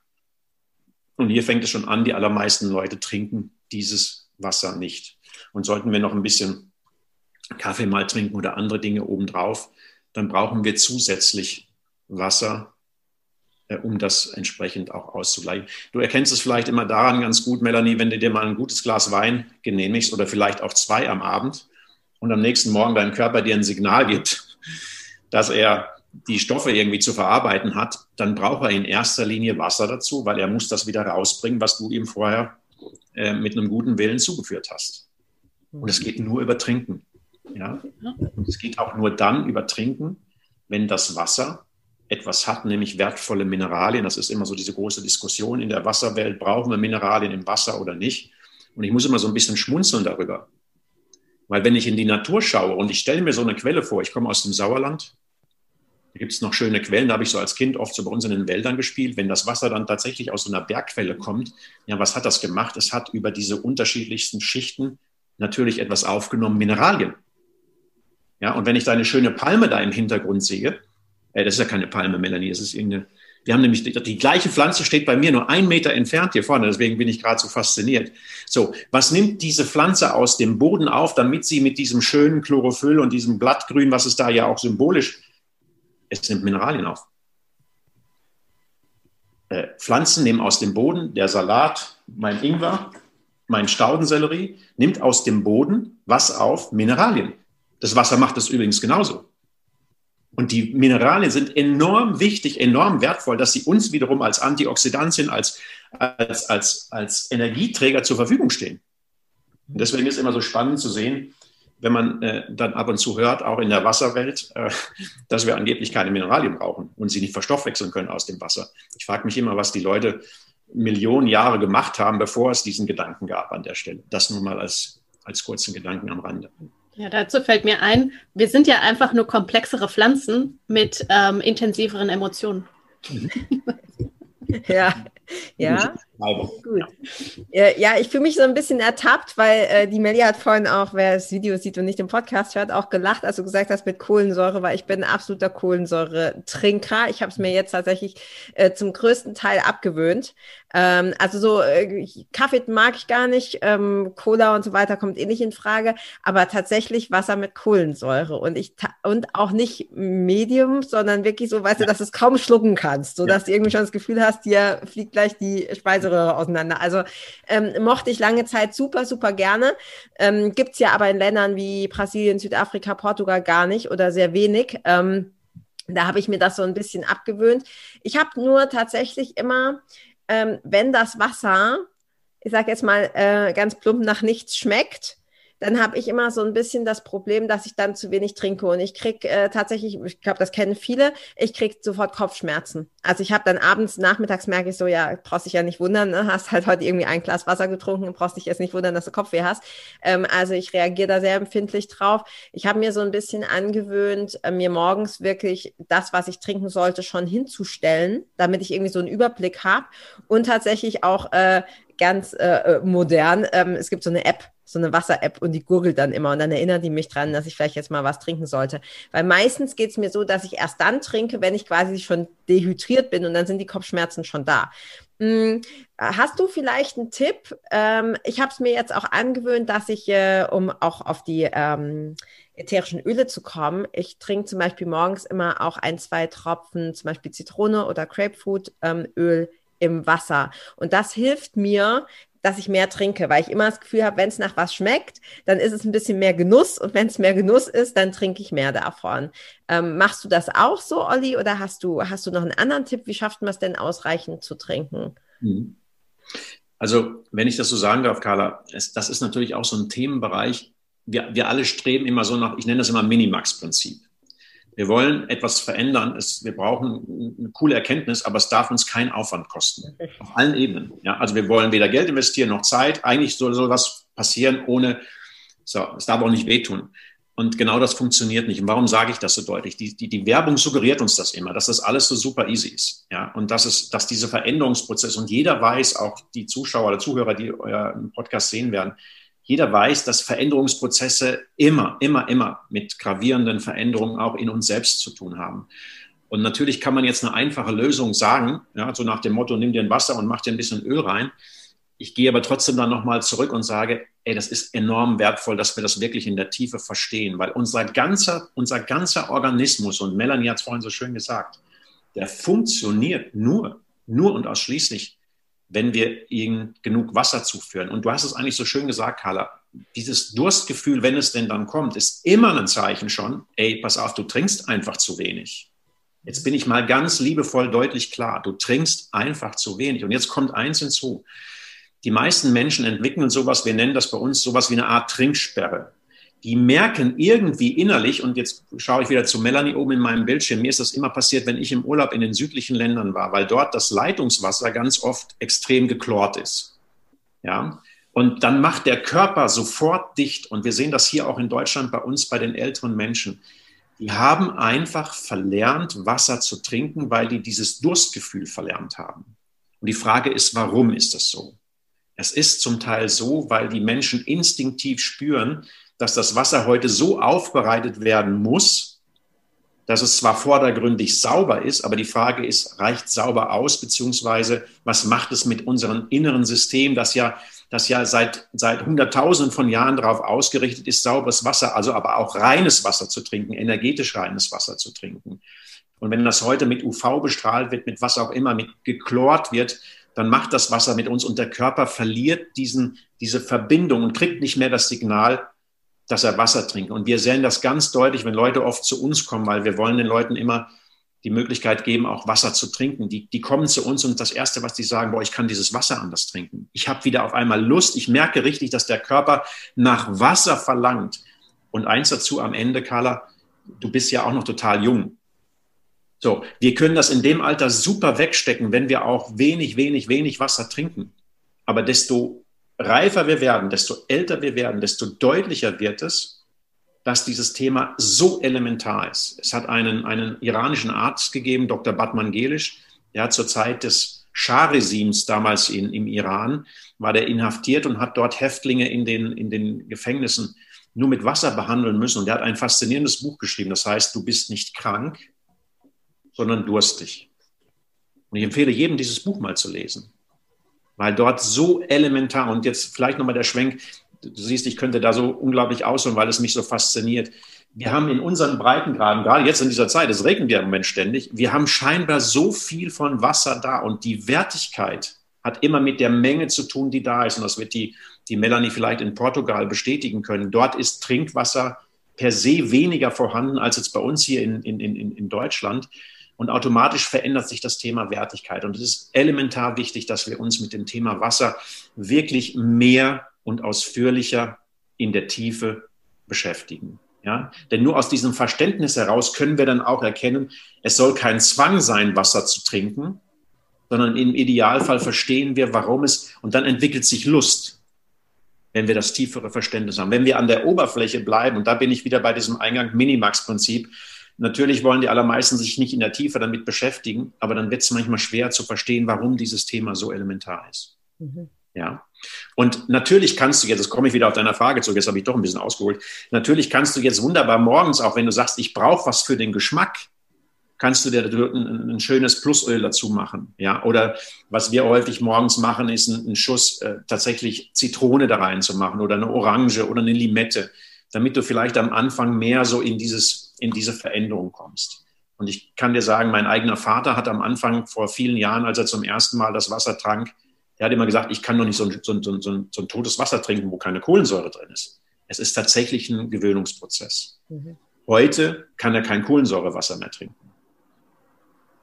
Und hier fängt es schon an, die allermeisten Leute trinken dieses Wasser nicht. Und sollten wir noch ein bisschen Kaffee mal trinken oder andere Dinge obendrauf, dann brauchen wir zusätzlich Wasser, äh, um das entsprechend auch auszugleichen. Du erkennst es vielleicht immer daran ganz gut, Melanie, wenn du dir mal ein gutes Glas Wein genehmigst oder vielleicht auch zwei am Abend und am nächsten Morgen dein Körper dir ein Signal gibt, [laughs] dass er die Stoffe irgendwie zu verarbeiten hat, dann braucht er in erster Linie Wasser dazu, weil er muss das wieder rausbringen, was du ihm vorher äh, mit einem guten Willen zugeführt hast. Und es geht nur über Trinken. Ja? Es geht auch nur dann über Trinken, wenn das Wasser etwas hat, nämlich wertvolle Mineralien. Das ist immer so diese große Diskussion in der Wasserwelt. Brauchen wir Mineralien im Wasser oder nicht? Und ich muss immer so ein bisschen schmunzeln darüber. Weil wenn ich in die Natur schaue und ich stelle mir so eine Quelle vor, ich komme aus dem Sauerland, gibt es noch schöne Quellen, da habe ich so als Kind oft so bei uns in den Wäldern gespielt. Wenn das Wasser dann tatsächlich aus so einer Bergquelle kommt, ja, was hat das gemacht? Es hat über diese unterschiedlichsten Schichten natürlich etwas aufgenommen, Mineralien. Ja, und wenn ich da eine schöne Palme da im Hintergrund sehe, äh, das ist ja keine Palme, Melanie, das ist irgendeine, wir haben nämlich, die, die, gleiche Pflanze steht bei mir nur einen Meter entfernt hier vorne, deswegen bin ich gerade so fasziniert. So, was nimmt diese Pflanze aus dem Boden auf, damit sie mit diesem schönen Chlorophyll und diesem Blattgrün, was es da ja auch symbolisch, es nimmt Mineralien auf. Äh, Pflanzen nehmen aus dem Boden, der Salat, mein Ingwer, mein Staudensellerie, nimmt aus dem Boden was auf? Mineralien. Das Wasser macht das übrigens genauso. Und die Mineralien sind enorm wichtig, enorm wertvoll, dass sie uns wiederum als Antioxidantien, als, als, als, als Energieträger zur Verfügung stehen. Und deswegen ist es immer so spannend zu sehen, wenn man äh, dann ab und zu hört, auch in der Wasserwelt, äh, dass wir angeblich keine Mineralien brauchen und sie nicht verstoffwechseln können aus dem Wasser. Ich frage mich immer, was die Leute Millionen Jahre gemacht haben, bevor es diesen Gedanken gab an der Stelle. Das nur mal als, als kurzen Gedanken am Rande. Ja, dazu fällt mir ein, wir sind ja einfach nur komplexere Pflanzen mit ähm, intensiveren Emotionen. ja, [laughs] [laughs] ja. Gut. Ja, ich fühle mich so ein bisschen ertappt, weil äh, die Melli hat vorhin auch, wer das Video sieht und nicht den Podcast hört, auch gelacht, als du gesagt hast mit Kohlensäure, weil ich bin ein absoluter Kohlensäure-Trinker. Ich habe es mir jetzt tatsächlich äh, zum größten Teil abgewöhnt. Ähm, also so äh, Kaffee mag ich gar nicht, ähm, Cola und so weiter kommt eh nicht in Frage, aber tatsächlich Wasser mit Kohlensäure und ich und auch nicht Medium, sondern wirklich so, weißt ja. du, dass du es kaum schlucken kannst, so dass ja. du irgendwie schon das Gefühl hast, dir fliegt gleich die Speiseröhre auseinander. Also ähm, mochte ich lange Zeit super, super gerne. Ähm, Gibt ja aber in Ländern wie Brasilien, Südafrika, Portugal gar nicht oder sehr wenig. Ähm, da habe ich mir das so ein bisschen abgewöhnt. Ich habe nur tatsächlich immer ähm, wenn das Wasser, ich sage jetzt mal äh, ganz plump, nach nichts schmeckt, dann habe ich immer so ein bisschen das Problem, dass ich dann zu wenig trinke. Und ich kriege äh, tatsächlich, ich glaube, das kennen viele, ich kriege sofort Kopfschmerzen. Also ich habe dann abends, nachmittags merke ich so, ja, brauchst dich ja nicht wundern, ne? hast halt heute irgendwie ein Glas Wasser getrunken, brauchst dich jetzt nicht wundern, dass du Kopfweh hast. Ähm, also ich reagiere da sehr empfindlich drauf. Ich habe mir so ein bisschen angewöhnt, äh, mir morgens wirklich das, was ich trinken sollte, schon hinzustellen, damit ich irgendwie so einen Überblick habe und tatsächlich auch äh, ganz äh, äh, modern. Ähm, es gibt so eine App, so eine Wasser-App und die gurgelt dann immer und dann erinnert die mich dran, dass ich vielleicht jetzt mal was trinken sollte. Weil meistens geht es mir so, dass ich erst dann trinke, wenn ich quasi schon dehydriert bin und dann sind die Kopfschmerzen schon da. Hm, hast du vielleicht einen Tipp? Ähm, ich habe es mir jetzt auch angewöhnt, dass ich, äh, um auch auf die ähm, ätherischen Öle zu kommen, ich trinke zum Beispiel morgens immer auch ein, zwei Tropfen, zum Beispiel Zitrone oder Grapefruitöl ähm, im Wasser. Und das hilft mir, dass ich mehr trinke, weil ich immer das Gefühl habe, wenn es nach was schmeckt, dann ist es ein bisschen mehr Genuss und wenn es mehr Genuss ist, dann trinke ich mehr davon. Ähm, machst du das auch so, Olli, oder hast du, hast du noch einen anderen Tipp? Wie schafft man es denn ausreichend zu trinken? Mhm. Also, wenn ich das so sagen darf, Carla, es, das ist natürlich auch so ein Themenbereich. Wir, wir alle streben immer so nach, ich nenne das immer Minimax-Prinzip. Wir wollen etwas verändern. Es, wir brauchen eine coole Erkenntnis, aber es darf uns keinen Aufwand kosten. Auf allen Ebenen. Ja, also wir wollen weder Geld investieren noch Zeit. Eigentlich soll, soll was passieren ohne, so, es darf auch nicht wehtun. Und genau das funktioniert nicht. Und warum sage ich das so deutlich? Die, die, die Werbung suggeriert uns das immer, dass das alles so super easy ist. Ja, und dass es, dass diese Veränderungsprozess und jeder weiß, auch die Zuschauer oder Zuhörer, die euer Podcast sehen werden, jeder weiß, dass Veränderungsprozesse immer, immer, immer mit gravierenden Veränderungen auch in uns selbst zu tun haben. Und natürlich kann man jetzt eine einfache Lösung sagen, ja, so nach dem Motto, nimm dir ein Wasser und mach dir ein bisschen Öl rein. Ich gehe aber trotzdem dann nochmal zurück und sage, ey, das ist enorm wertvoll, dass wir das wirklich in der Tiefe verstehen, weil unser ganzer, unser ganzer Organismus, und Melanie hat es vorhin so schön gesagt, der funktioniert nur, nur und ausschließlich, wenn wir ihnen genug Wasser zuführen. Und du hast es eigentlich so schön gesagt, Carla, dieses Durstgefühl, wenn es denn dann kommt, ist immer ein Zeichen schon, ey, pass auf, du trinkst einfach zu wenig. Jetzt bin ich mal ganz liebevoll deutlich klar, du trinkst einfach zu wenig. Und jetzt kommt eins hinzu. Die meisten Menschen entwickeln sowas, wir nennen das bei uns sowas wie eine Art Trinksperre. Die merken irgendwie innerlich, und jetzt schaue ich wieder zu Melanie oben in meinem Bildschirm, mir ist das immer passiert, wenn ich im Urlaub in den südlichen Ländern war, weil dort das Leitungswasser ganz oft extrem geklort ist. Ja, und dann macht der Körper sofort dicht. Und wir sehen das hier auch in Deutschland bei uns, bei den älteren Menschen. Die haben einfach verlernt, Wasser zu trinken, weil die dieses Durstgefühl verlernt haben. Und die Frage ist, warum ist das so? Es ist zum Teil so, weil die Menschen instinktiv spüren, dass das Wasser heute so aufbereitet werden muss, dass es zwar vordergründig sauber ist, aber die Frage ist, reicht sauber aus, beziehungsweise was macht es mit unserem inneren System, das ja, das ja seit, seit Hunderttausenden von Jahren darauf ausgerichtet ist, sauberes Wasser, also aber auch reines Wasser zu trinken, energetisch reines Wasser zu trinken. Und wenn das heute mit UV bestrahlt wird, mit was auch immer, mit geklort wird, dann macht das Wasser mit uns und der Körper verliert diesen, diese Verbindung und kriegt nicht mehr das Signal, dass er Wasser trinkt. Und wir sehen das ganz deutlich, wenn Leute oft zu uns kommen, weil wir wollen den Leuten immer die Möglichkeit geben, auch Wasser zu trinken. Die, die kommen zu uns und das Erste, was die sagen, boah, ich kann dieses Wasser anders trinken. Ich habe wieder auf einmal Lust. Ich merke richtig, dass der Körper nach Wasser verlangt. Und eins dazu am Ende, Carla, du bist ja auch noch total jung. So, wir können das in dem Alter super wegstecken, wenn wir auch wenig, wenig, wenig Wasser trinken. Aber desto reifer wir werden, desto älter wir werden, desto deutlicher wird es, dass dieses Thema so elementar ist. Es hat einen, einen iranischen Arzt gegeben, Dr. Batman Gelisch, der hat zur Zeit des Schah-Regimes damals in, im Iran, war der inhaftiert und hat dort Häftlinge in den, in den Gefängnissen nur mit Wasser behandeln müssen. Und der hat ein faszinierendes Buch geschrieben, das heißt, du bist nicht krank, sondern durstig. Und ich empfehle jedem, dieses Buch mal zu lesen, weil dort so elementar und jetzt vielleicht nochmal der Schwenk, du siehst, ich könnte da so unglaublich ausholen, weil es mich so fasziniert. Wir haben in unseren Breitengraden, gerade jetzt in dieser Zeit, es regnet ja im Moment ständig, wir haben scheinbar so viel von Wasser da und die Wertigkeit hat immer mit der Menge zu tun, die da ist. Und das wird die, die Melanie vielleicht in Portugal bestätigen können. Dort ist Trinkwasser per se weniger vorhanden als jetzt bei uns hier in, in, in, in Deutschland. Und automatisch verändert sich das Thema Wertigkeit. Und es ist elementar wichtig, dass wir uns mit dem Thema Wasser wirklich mehr und ausführlicher in der Tiefe beschäftigen. Ja? Denn nur aus diesem Verständnis heraus können wir dann auch erkennen, es soll kein Zwang sein, Wasser zu trinken, sondern im Idealfall verstehen wir, warum es, und dann entwickelt sich Lust, wenn wir das tiefere Verständnis haben. Wenn wir an der Oberfläche bleiben, und da bin ich wieder bei diesem Eingang Minimax-Prinzip, Natürlich wollen die allermeisten sich nicht in der Tiefe damit beschäftigen, aber dann wird es manchmal schwer zu verstehen, warum dieses Thema so elementar ist. Mhm. Ja. Und natürlich kannst du jetzt, jetzt komme ich wieder auf deine Frage zurück, jetzt habe ich doch ein bisschen ausgeholt. Natürlich kannst du jetzt wunderbar morgens, auch wenn du sagst, ich brauche was für den Geschmack, kannst du dir ein, ein, schönes Plusöl dazu machen. Ja, oder was wir häufig morgens machen, ist ein, ein Schuss äh, tatsächlich Zitrone da rein zu machen oder eine Orange oder eine Limette, damit du vielleicht am Anfang mehr so in dieses in diese Veränderung kommst. Und ich kann dir sagen, mein eigener Vater hat am Anfang vor vielen Jahren, als er zum ersten Mal das Wasser trank, er hat immer gesagt, ich kann doch nicht so ein, so, ein, so, ein, so ein, totes Wasser trinken, wo keine Kohlensäure drin ist. Es ist tatsächlich ein Gewöhnungsprozess. Mhm. Heute kann er kein Kohlensäurewasser mehr trinken.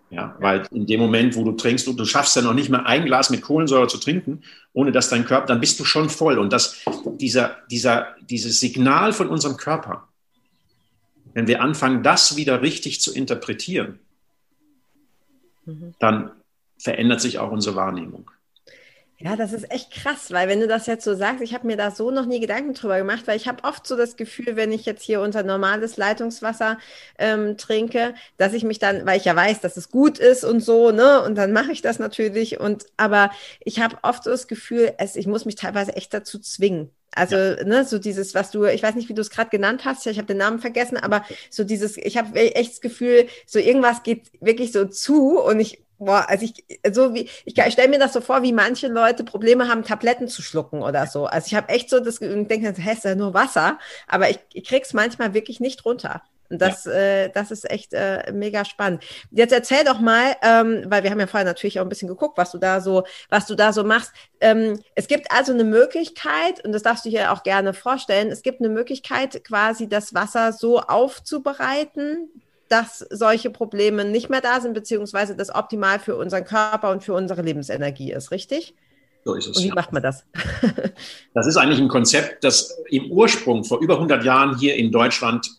Ja, weil in dem Moment, wo du trinkst, du, du schaffst ja noch nicht mal ein Glas mit Kohlensäure zu trinken, ohne dass dein Körper, dann bist du schon voll. Und das, dieser, dieser, dieses Signal von unserem Körper, wenn wir anfangen, das wieder richtig zu interpretieren, mhm. dann verändert sich auch unsere Wahrnehmung. Ja, das ist echt krass, weil wenn du das jetzt so sagst, ich habe mir da so noch nie Gedanken drüber gemacht, weil ich habe oft so das Gefühl, wenn ich jetzt hier unser normales Leitungswasser ähm, trinke, dass ich mich dann, weil ich ja weiß, dass es gut ist und so, ne, und dann mache ich das natürlich. Und aber ich habe oft so das Gefühl, es, ich muss mich teilweise echt dazu zwingen Also, ja. ne, so dieses, was du, ich weiß nicht, wie du es gerade genannt hast, ich habe den Namen vergessen, aber so dieses, ich habe echt das Gefühl, so irgendwas geht wirklich so zu und ich, boah, also ich, so wie, ich, ich stelle mir das so vor, wie manche Leute Probleme haben, Tabletten zu schlucken oder so. Also ich habe echt so das, ich denke, hä, ist ja nur Wasser, aber ich, ich krieg's manchmal wirklich nicht runter. Und das, ja. äh, das ist echt äh, mega spannend. Jetzt erzähl doch mal, ähm, weil wir haben ja vorher natürlich auch ein bisschen geguckt, was du da so, was du da so machst. Ähm, es gibt also eine Möglichkeit, und das darfst du hier auch gerne vorstellen, es gibt eine Möglichkeit, quasi das Wasser so aufzubereiten, dass solche Probleme nicht mehr da sind, beziehungsweise das optimal für unseren Körper und für unsere Lebensenergie ist, richtig? So ist es. Und wie ja. macht man das? das ist eigentlich ein Konzept, das im Ursprung vor über 100 Jahren hier in Deutschland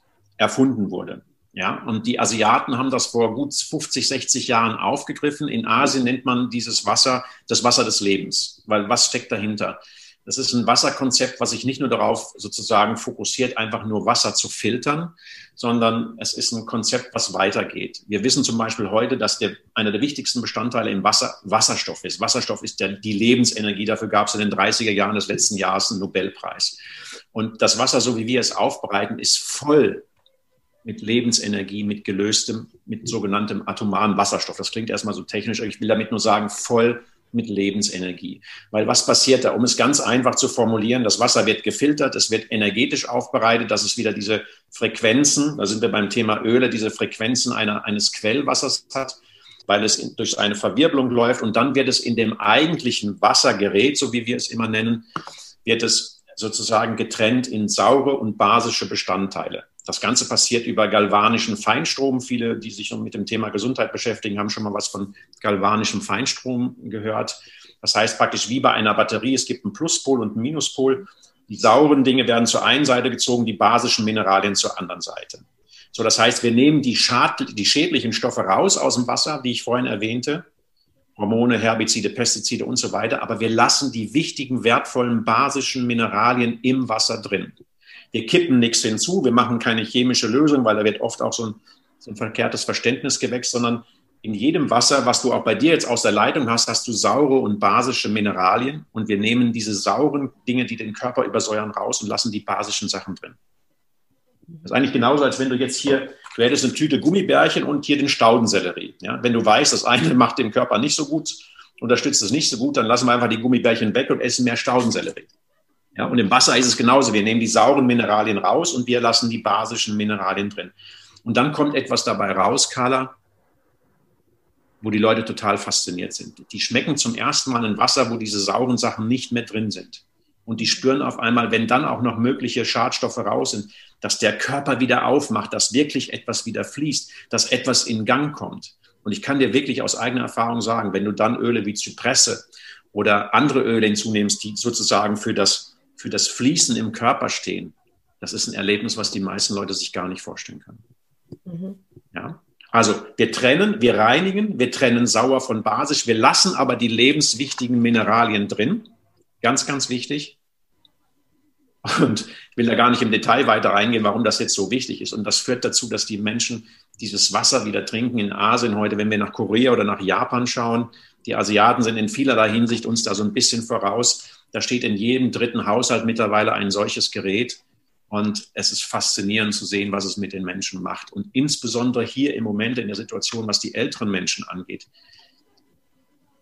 erfunden wurde. Ja, und die Asiaten haben das vor gut 50, 60 Jahren aufgegriffen. In Asien nennt man dieses Wasser das Wasser des Lebens, weil was steckt dahinter? Das ist ein Wasserkonzept, was sich nicht nur darauf sozusagen fokussiert, einfach nur Wasser zu filtern, sondern es ist ein Konzept, was weitergeht. Wir wissen zum Beispiel heute, dass der, einer der wichtigsten Bestandteile im Wasser Wasserstoff ist. Wasserstoff ist der, die Lebensenergie. Dafür gab es in den 30er Jahren des letzten Jahres einen Nobelpreis. Und das Wasser, so wie wir es aufbereiten, ist voll mit Lebensenergie, mit gelöstem, mit sogenanntem atomaren Wasserstoff. Das klingt erstmal so technisch, aber ich will damit nur sagen, voll mit Lebensenergie. Weil was passiert da? Um es ganz einfach zu formulieren, das Wasser wird gefiltert, es wird energetisch aufbereitet, das ist wieder diese Frequenzen, da sind wir beim Thema Öle, diese Frequenzen einer, eines Quellwassers hat, weil es in, durch eine Verwirbelung läuft und dann wird es in dem eigentlichen Wassergerät, so wie wir es immer nennen, wird es sozusagen getrennt in saure und basische Bestandteile. Das Ganze passiert über galvanischen Feinstrom. Viele, die sich mit dem Thema Gesundheit beschäftigen, haben schon mal was von galvanischem Feinstrom gehört. Das heißt praktisch wie bei einer Batterie, es gibt einen Pluspol und einen Minuspol. Die sauren Dinge werden zur einen Seite gezogen, die basischen Mineralien zur anderen Seite. So, das heißt, wir nehmen die, Schad die schädlichen Stoffe raus aus dem Wasser, die ich vorhin erwähnte, Hormone, Herbizide, Pestizide und so weiter, aber wir lassen die wichtigen, wertvollen, basischen Mineralien im Wasser drin. Wir kippen nichts hinzu, wir machen keine chemische Lösung, weil da wird oft auch so ein, so ein verkehrtes Verständnis gewächst, sondern in jedem Wasser, was du auch bei dir jetzt aus der Leitung hast, hast du saure und basische Mineralien und wir nehmen diese sauren Dinge, die den Körper übersäuern, raus und lassen die basischen Sachen drin. Das ist eigentlich genauso, als wenn du jetzt hier, du hättest eine Tüte Gummibärchen und hier den Staudensellerie. Ja? Wenn du weißt, das eine [laughs] macht den Körper nicht so gut, unterstützt es nicht so gut, dann lassen wir einfach die Gummibärchen weg und essen mehr Staudensellerie. Ja, und im Wasser ist es genauso. Wir nehmen die sauren Mineralien raus und wir lassen die basischen Mineralien drin. Und dann kommt etwas dabei raus, Carla, wo die Leute total fasziniert sind. Die schmecken zum ersten Mal ein Wasser, wo diese sauren Sachen nicht mehr drin sind. Und die spüren auf einmal, wenn dann auch noch mögliche Schadstoffe raus sind, dass der Körper wieder aufmacht, dass wirklich etwas wieder fließt, dass etwas in Gang kommt. Und ich kann dir wirklich aus eigener Erfahrung sagen, wenn du dann Öle wie Zypresse oder andere Öle hinzunimmst, die sozusagen für das für das Fließen im Körper stehen, das ist ein Erlebnis, was die meisten Leute sich gar nicht vorstellen können. Mhm. Ja? Also wir trennen, wir reinigen, wir trennen sauer von basisch, wir lassen aber die lebenswichtigen Mineralien drin. Ganz, ganz wichtig. Und ich will da gar nicht im Detail weiter reingehen, warum das jetzt so wichtig ist. Und das führt dazu, dass die Menschen dieses Wasser wieder trinken in Asien heute, wenn wir nach Korea oder nach Japan schauen. Die Asiaten sind in vielerlei Hinsicht uns da so ein bisschen voraus. Da steht in jedem dritten Haushalt mittlerweile ein solches Gerät. Und es ist faszinierend zu sehen, was es mit den Menschen macht. Und insbesondere hier im Moment in der Situation, was die älteren Menschen angeht.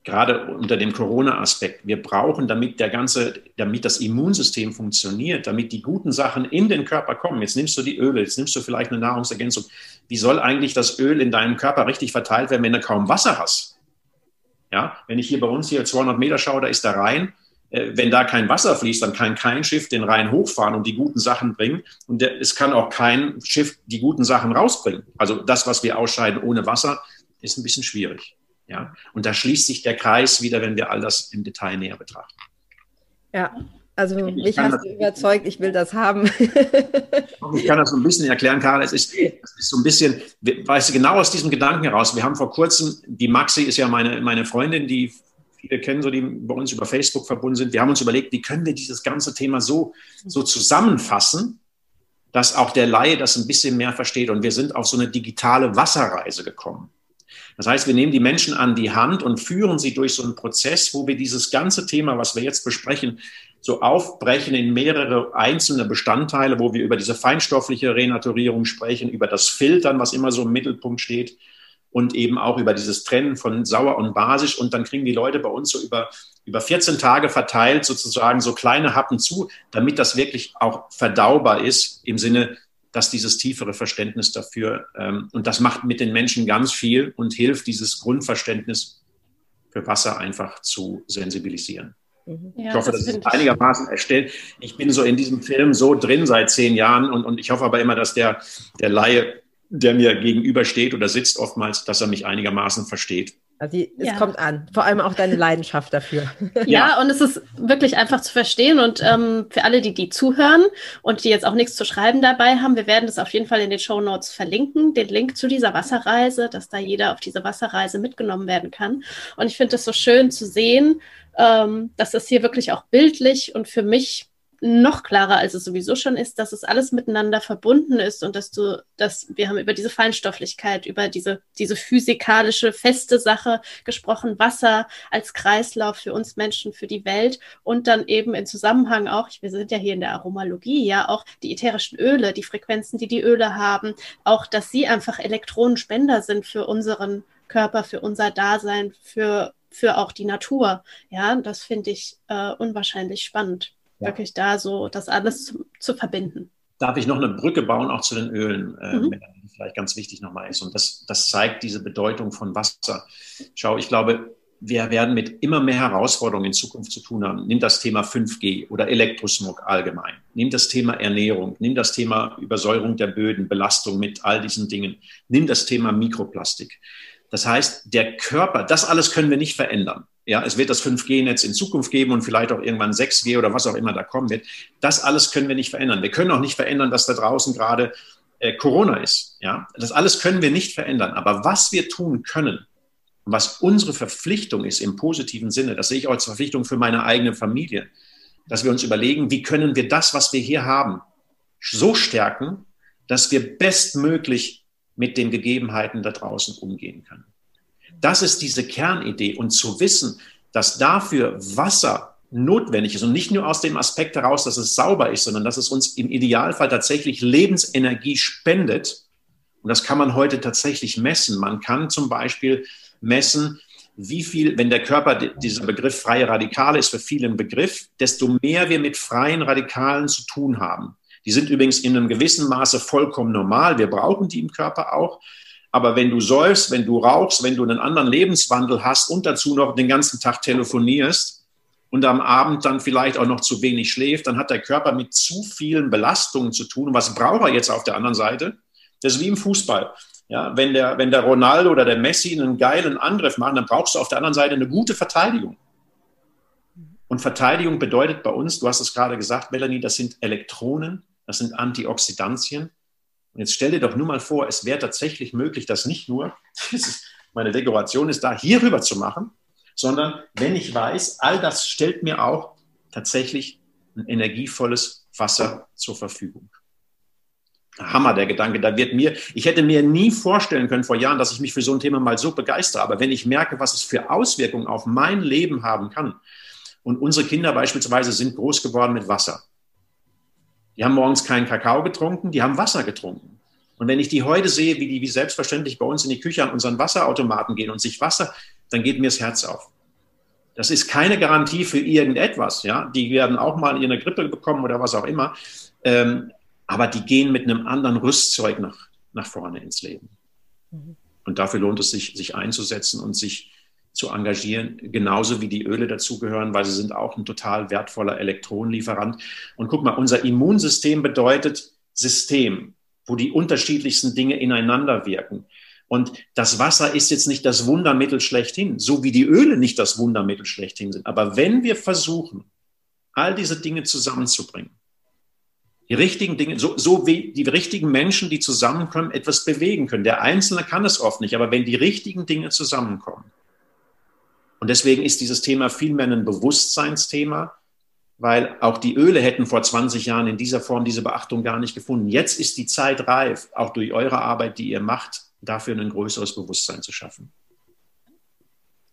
Gerade unter dem Corona-Aspekt. Wir brauchen, damit der ganze, damit das Immunsystem funktioniert, damit die guten Sachen in den Körper kommen. Jetzt nimmst du die Öle, jetzt nimmst du vielleicht eine Nahrungsergänzung. Wie soll eigentlich das Öl in deinem Körper richtig verteilt werden, wenn du kaum Wasser hast? Ja, wenn ich hier bei uns hier 200 Meter schaue, da ist rein äh, wenn da kein Wasser fließt, dann kann kein Schiff den Rhein hochfahren und die guten Sachen bringen. Und es kann auch kein Schiff die guten Sachen rausbringen. Also das, was wir ausscheiden ohne Wasser, ist ein bisschen schwierig. Ja? Und da schließt sich der Kreis wieder, wenn wir all das im Detail näher betrachten. Ja, also mich hast du überzeugt, ich will das haben. [laughs] ich kann das so ein bisschen erklären, Karl. Es ist, es ist so ein bisschen, weißt du, genau aus diesem Gedanken heraus. Wir haben vor kurzem, die Maxi ist ja meine, meine Freundin, die viele kennen, so die bei uns über Facebook verbunden sind. Wir haben uns überlegt, wie können wir dieses ganze Thema so, so zusammenfassen, dass auch der Laie das ein bisschen mehr versteht. Und wir sind auf so eine digitale Wasserreise gekommen. Das heißt, wir nehmen die Menschen an die Hand und führen sie durch so einen Prozess, wo wir dieses ganze Thema, was wir jetzt besprechen, so aufbrechen in mehrere einzelne Bestandteile, wo wir über diese feinstoffliche Renaturierung sprechen, über das Filtern, was immer so im Mittelpunkt steht und eben auch über dieses Trennen von sauer und basisch. Und dann kriegen die Leute bei uns so über, über 14 Tage verteilt sozusagen so kleine Happen zu, damit das wirklich auch verdaubar ist im Sinne, dass dieses tiefere Verständnis dafür, ähm, und das macht mit den Menschen ganz viel und hilft, dieses Grundverständnis für Wasser einfach zu sensibilisieren. Mhm. Ja, ich hoffe, das, das ist einigermaßen erstellt. Ich bin so in diesem Film so drin seit zehn Jahren und, und ich hoffe aber immer, dass der, der Laie, der mir gegenübersteht oder sitzt oftmals, dass er mich einigermaßen versteht. Also die, es ja. kommt an, vor allem auch deine Leidenschaft dafür. [laughs] Ja, ja. und es ist wirklich einfach zu verstehen und ähm, für alle, die die zuhören und die jetzt auch nichts zu schreiben dabei haben, wir werden das auf jeden Fall in den Show Notes verlinken, den Link zu dieser Wasserreise, dass da jeder auf diese Wasserreise mitgenommen werden kann. Und ich finde es so schön zu sehen, ähm, dass das hier wirklich auch bildlich und für mich noch klarer, als es sowieso schon ist, dass es alles miteinander verbunden ist und dass du, dass wir haben über diese Feinstofflichkeit, über diese, diese physikalische, feste Sache gesprochen, Wasser als Kreislauf für uns Menschen, für die Welt und dann eben in Zusammenhang auch, wir sind ja hier in der Aromalogie, ja, auch die ätherischen Öle, die Frequenzen, die die Öle haben, auch, dass sie einfach Elektronenspender sind für unseren Körper, für unser Dasein, für, für auch die Natur. Ja, das finde ich äh, unwahrscheinlich spannend. Wirklich da so das alles zu, zu, verbinden. Darf ich noch eine Brücke bauen, auch zu den Ölen, äh, mhm. die vielleicht ganz wichtig nochmal ist. Und das, das zeigt diese Bedeutung von Wasser. Schau, ich glaube, wir werden mit immer mehr Herausforderungen in Zukunft zu tun haben. Nimm das Thema 5G oder Elektrosmog allgemein. Nimm das Thema Ernährung. Nimm das Thema Übersäuerung der Böden, Belastung mit all diesen Dingen. Nimm das Thema Mikroplastik. Das heißt, der Körper, das alles können wir nicht verändern. Ja, es wird das 5G-Netz in Zukunft geben und vielleicht auch irgendwann 6G oder was auch immer da kommen wird. Das alles können wir nicht verändern. Wir können auch nicht verändern, dass da draußen gerade äh, Corona ist. Ja, das alles können wir nicht verändern. Aber was wir tun können, was unsere Verpflichtung ist im positiven Sinne, das sehe ich auch als Verpflichtung für meine eigene Familie, dass wir uns überlegen, wie können wir das, was wir hier haben, so stärken, dass wir bestmöglich mit den Gegebenheiten da draußen umgehen können. Das ist diese Kernidee. Und zu wissen, dass dafür Wasser notwendig ist und nicht nur aus dem Aspekt heraus, dass es sauber ist, sondern dass es uns im Idealfall tatsächlich Lebensenergie spendet. Und das kann man heute tatsächlich messen. Man kann zum Beispiel messen, wie viel, wenn der Körper, dieser Begriff freie Radikale ist für viele ein Begriff, desto mehr wir mit freien Radikalen zu tun haben. Die sind übrigens in einem gewissen Maße vollkommen normal. Wir brauchen die im Körper auch. Aber wenn du säufst, wenn du rauchst, wenn du einen anderen Lebenswandel hast und dazu noch den ganzen Tag telefonierst und am Abend dann vielleicht auch noch zu wenig schläft, dann hat der Körper mit zu vielen Belastungen zu tun. Und was braucht er jetzt auf der anderen Seite? Das ist wie im Fußball. Ja, wenn der, wenn der Ronaldo oder der Messi einen geilen Angriff machen, dann brauchst du auf der anderen Seite eine gute Verteidigung. Und Verteidigung bedeutet bei uns, du hast es gerade gesagt, Melanie, das sind Elektronen, das sind Antioxidantien, und jetzt stell dir doch nur mal vor, es wäre tatsächlich möglich, das nicht nur, [laughs] meine Dekoration ist da, hier rüber zu machen, sondern wenn ich weiß, all das stellt mir auch tatsächlich ein energievolles Wasser zur Verfügung. Hammer, der Gedanke. Da wird mir, ich hätte mir nie vorstellen können vor Jahren, dass ich mich für so ein Thema mal so begeistere. Aber wenn ich merke, was es für Auswirkungen auf mein Leben haben kann, und unsere Kinder beispielsweise sind groß geworden mit Wasser. Die haben morgens keinen Kakao getrunken, die haben Wasser getrunken. Und wenn ich die heute sehe, wie die wie selbstverständlich bei uns in die Küche an unseren Wasserautomaten gehen und sich Wasser, dann geht mir das Herz auf. Das ist keine Garantie für irgendetwas. Ja? Die werden auch mal eine Grippe bekommen oder was auch immer. Ähm, aber die gehen mit einem anderen Rüstzeug nach, nach vorne ins Leben. Mhm. Und dafür lohnt es sich, sich einzusetzen und sich zu engagieren, genauso wie die Öle dazugehören, weil sie sind auch ein total wertvoller Elektronenlieferant. Und guck mal, unser Immunsystem bedeutet System, wo die unterschiedlichsten Dinge ineinander wirken. Und das Wasser ist jetzt nicht das Wundermittel schlechthin, so wie die Öle nicht das Wundermittel schlechthin sind. Aber wenn wir versuchen, all diese Dinge zusammenzubringen, die richtigen Dinge, so, so wie die richtigen Menschen, die zusammenkommen, etwas bewegen können. Der Einzelne kann es oft nicht, aber wenn die richtigen Dinge zusammenkommen, und deswegen ist dieses Thema vielmehr ein Bewusstseinsthema, weil auch die Öle hätten vor 20 Jahren in dieser Form diese Beachtung gar nicht gefunden. Jetzt ist die Zeit reif, auch durch eure Arbeit, die ihr macht, dafür ein größeres Bewusstsein zu schaffen.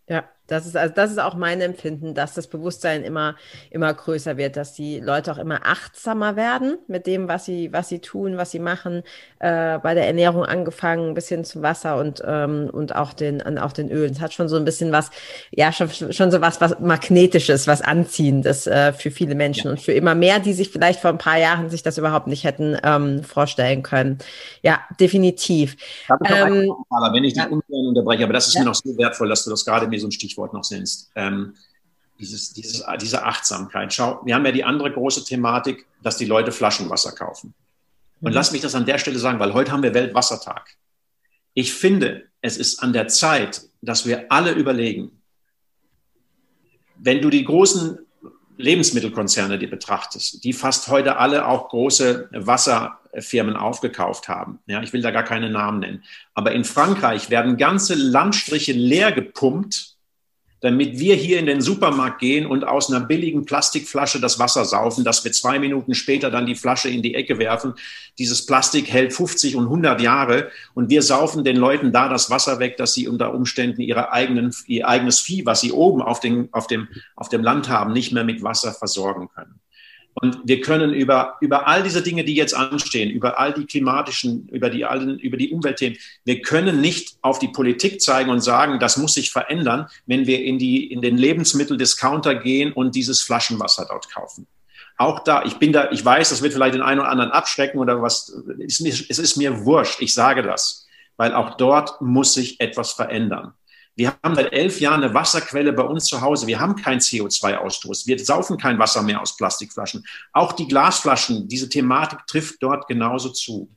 Ja, das ist also das ist auch mein Empfinden, dass das Bewusstsein immer immer größer wird, dass die Leute auch immer achtsamer werden mit dem, was sie was sie tun, was sie machen, äh, bei der Ernährung angefangen bis hin zum Wasser und ähm, und auch den und auch den Ölen. Es hat schon so ein bisschen was, ja schon schon so was was magnetisches, was anziehendes äh, für viele Menschen ja. und für immer mehr, die sich vielleicht vor ein paar Jahren sich das überhaupt nicht hätten ähm, vorstellen können. Ja, definitiv. Ähm, aber wenn ich dich ja. unterbreche, aber das ist ja. mir noch so wertvoll, dass du das gerade mir so ein Stichwort noch nennst. Ähm, dieses, dieses, diese Achtsamkeit. Schau, wir haben ja die andere große Thematik, dass die Leute Flaschenwasser kaufen. Und mhm. lass mich das an der Stelle sagen, weil heute haben wir Weltwassertag. Ich finde, es ist an der Zeit, dass wir alle überlegen, wenn du die großen Lebensmittelkonzerne dir betrachtest, die fast heute alle auch große Wasserfirmen aufgekauft haben. Ja, ich will da gar keine Namen nennen. Aber in Frankreich werden ganze Landstriche leer gepumpt, damit wir hier in den Supermarkt gehen und aus einer billigen Plastikflasche das Wasser saufen, dass wir zwei Minuten später dann die Flasche in die Ecke werfen. Dieses Plastik hält 50 und 100 Jahre und wir saufen den Leuten da das Wasser weg, dass sie unter Umständen ihre eigenen, ihr eigenes Vieh, was sie oben auf, den, auf, dem, auf dem Land haben, nicht mehr mit Wasser versorgen können. Und wir können über, über all diese Dinge, die jetzt anstehen, über all die klimatischen, über die, über die Umweltthemen, wir können nicht auf die Politik zeigen und sagen, das muss sich verändern, wenn wir in, die, in den Lebensmitteldiscounter gehen und dieses Flaschenwasser dort kaufen. Auch da, ich bin da, ich weiß, das wird vielleicht den einen oder anderen abschrecken oder was, es ist mir wurscht, ich sage das, weil auch dort muss sich etwas verändern. Wir haben seit elf Jahren eine Wasserquelle bei uns zu Hause. Wir haben keinen CO2-Ausstoß. Wir saufen kein Wasser mehr aus Plastikflaschen. Auch die Glasflaschen, diese Thematik trifft dort genauso zu.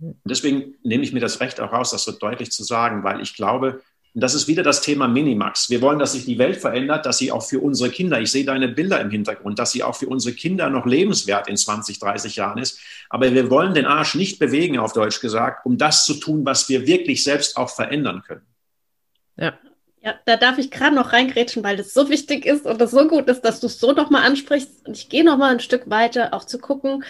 Und deswegen nehme ich mir das Recht auch raus, das so deutlich zu sagen, weil ich glaube, und das ist wieder das Thema Minimax. Wir wollen, dass sich die Welt verändert, dass sie auch für unsere Kinder, ich sehe deine Bilder im Hintergrund, dass sie auch für unsere Kinder noch lebenswert in 20, 30 Jahren ist. Aber wir wollen den Arsch nicht bewegen, auf Deutsch gesagt, um das zu tun, was wir wirklich selbst auch verändern können. Ja. Ja, da darf ich gerade noch reingrätschen, weil das so wichtig ist und das so gut ist, dass du es so nochmal ansprichst. Und ich gehe nochmal ein Stück weiter, auch zu gucken,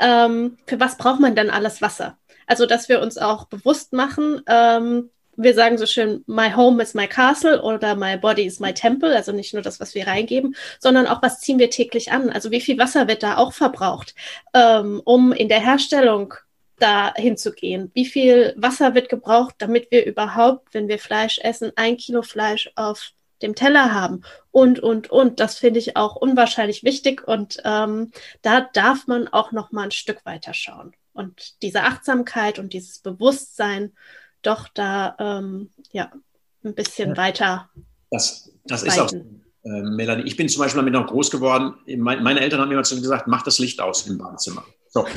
ähm, für was braucht man denn alles Wasser? Also, dass wir uns auch bewusst machen, ähm, wir sagen so schön, my home is my castle oder my body is my temple, also nicht nur das, was wir reingeben, sondern auch, was ziehen wir täglich an? Also wie viel Wasser wird da auch verbraucht, ähm, um in der Herstellung da hinzugehen. Wie viel Wasser wird gebraucht, damit wir überhaupt, wenn wir Fleisch essen, ein Kilo Fleisch auf dem Teller haben und, und, und. Das finde ich auch unwahrscheinlich wichtig und ähm, da darf man auch noch mal ein Stück weiter schauen. Und diese Achtsamkeit und dieses Bewusstsein doch da ähm, ja ein bisschen weiter. Das, das ist auch, äh, Melanie. Ich bin zum Beispiel damit noch groß geworden. Meine Eltern haben mir immer gesagt, mach das Licht aus im Badezimmer. So, bei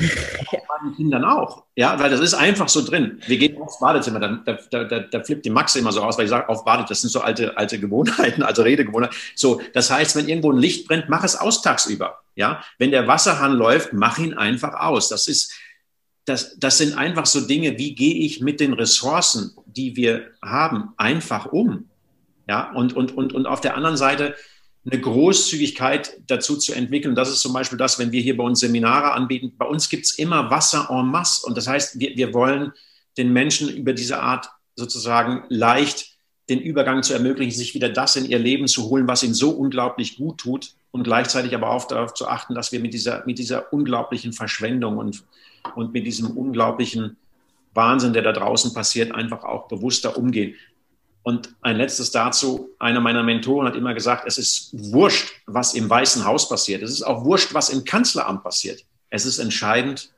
den Kindern auch. Ja, weil das ist einfach so drin. Wir gehen aufs Badezimmer, da, da, da, da flippt die Max immer so aus, weil ich sage, auf Badezimmer, das sind so alte, alte Gewohnheiten, also Redegewohnheiten. So, das heißt, wenn irgendwo ein Licht brennt, mach es aus tagsüber. Ja, wenn der Wasserhahn läuft, mach ihn einfach aus. Das ist, das, das sind einfach so Dinge, wie gehe ich mit den Ressourcen, die wir haben, einfach um. Ja, und, und, und, und auf der anderen Seite, eine Großzügigkeit dazu zu entwickeln. Das ist zum Beispiel das, wenn wir hier bei uns Seminare anbieten. Bei uns gibt es immer Wasser en masse. Und das heißt, wir, wir wollen den Menschen über diese Art sozusagen leicht den Übergang zu ermöglichen, sich wieder das in ihr Leben zu holen, was ihnen so unglaublich gut tut und gleichzeitig aber auch darauf zu achten, dass wir mit dieser, mit dieser unglaublichen Verschwendung und, und mit diesem unglaublichen Wahnsinn, der da draußen passiert, einfach auch bewusster umgehen. Und ein letztes dazu, einer meiner Mentoren hat immer gesagt, es ist wurscht, was im Weißen Haus passiert. Es ist auch wurscht, was im Kanzleramt passiert. Es ist entscheidend,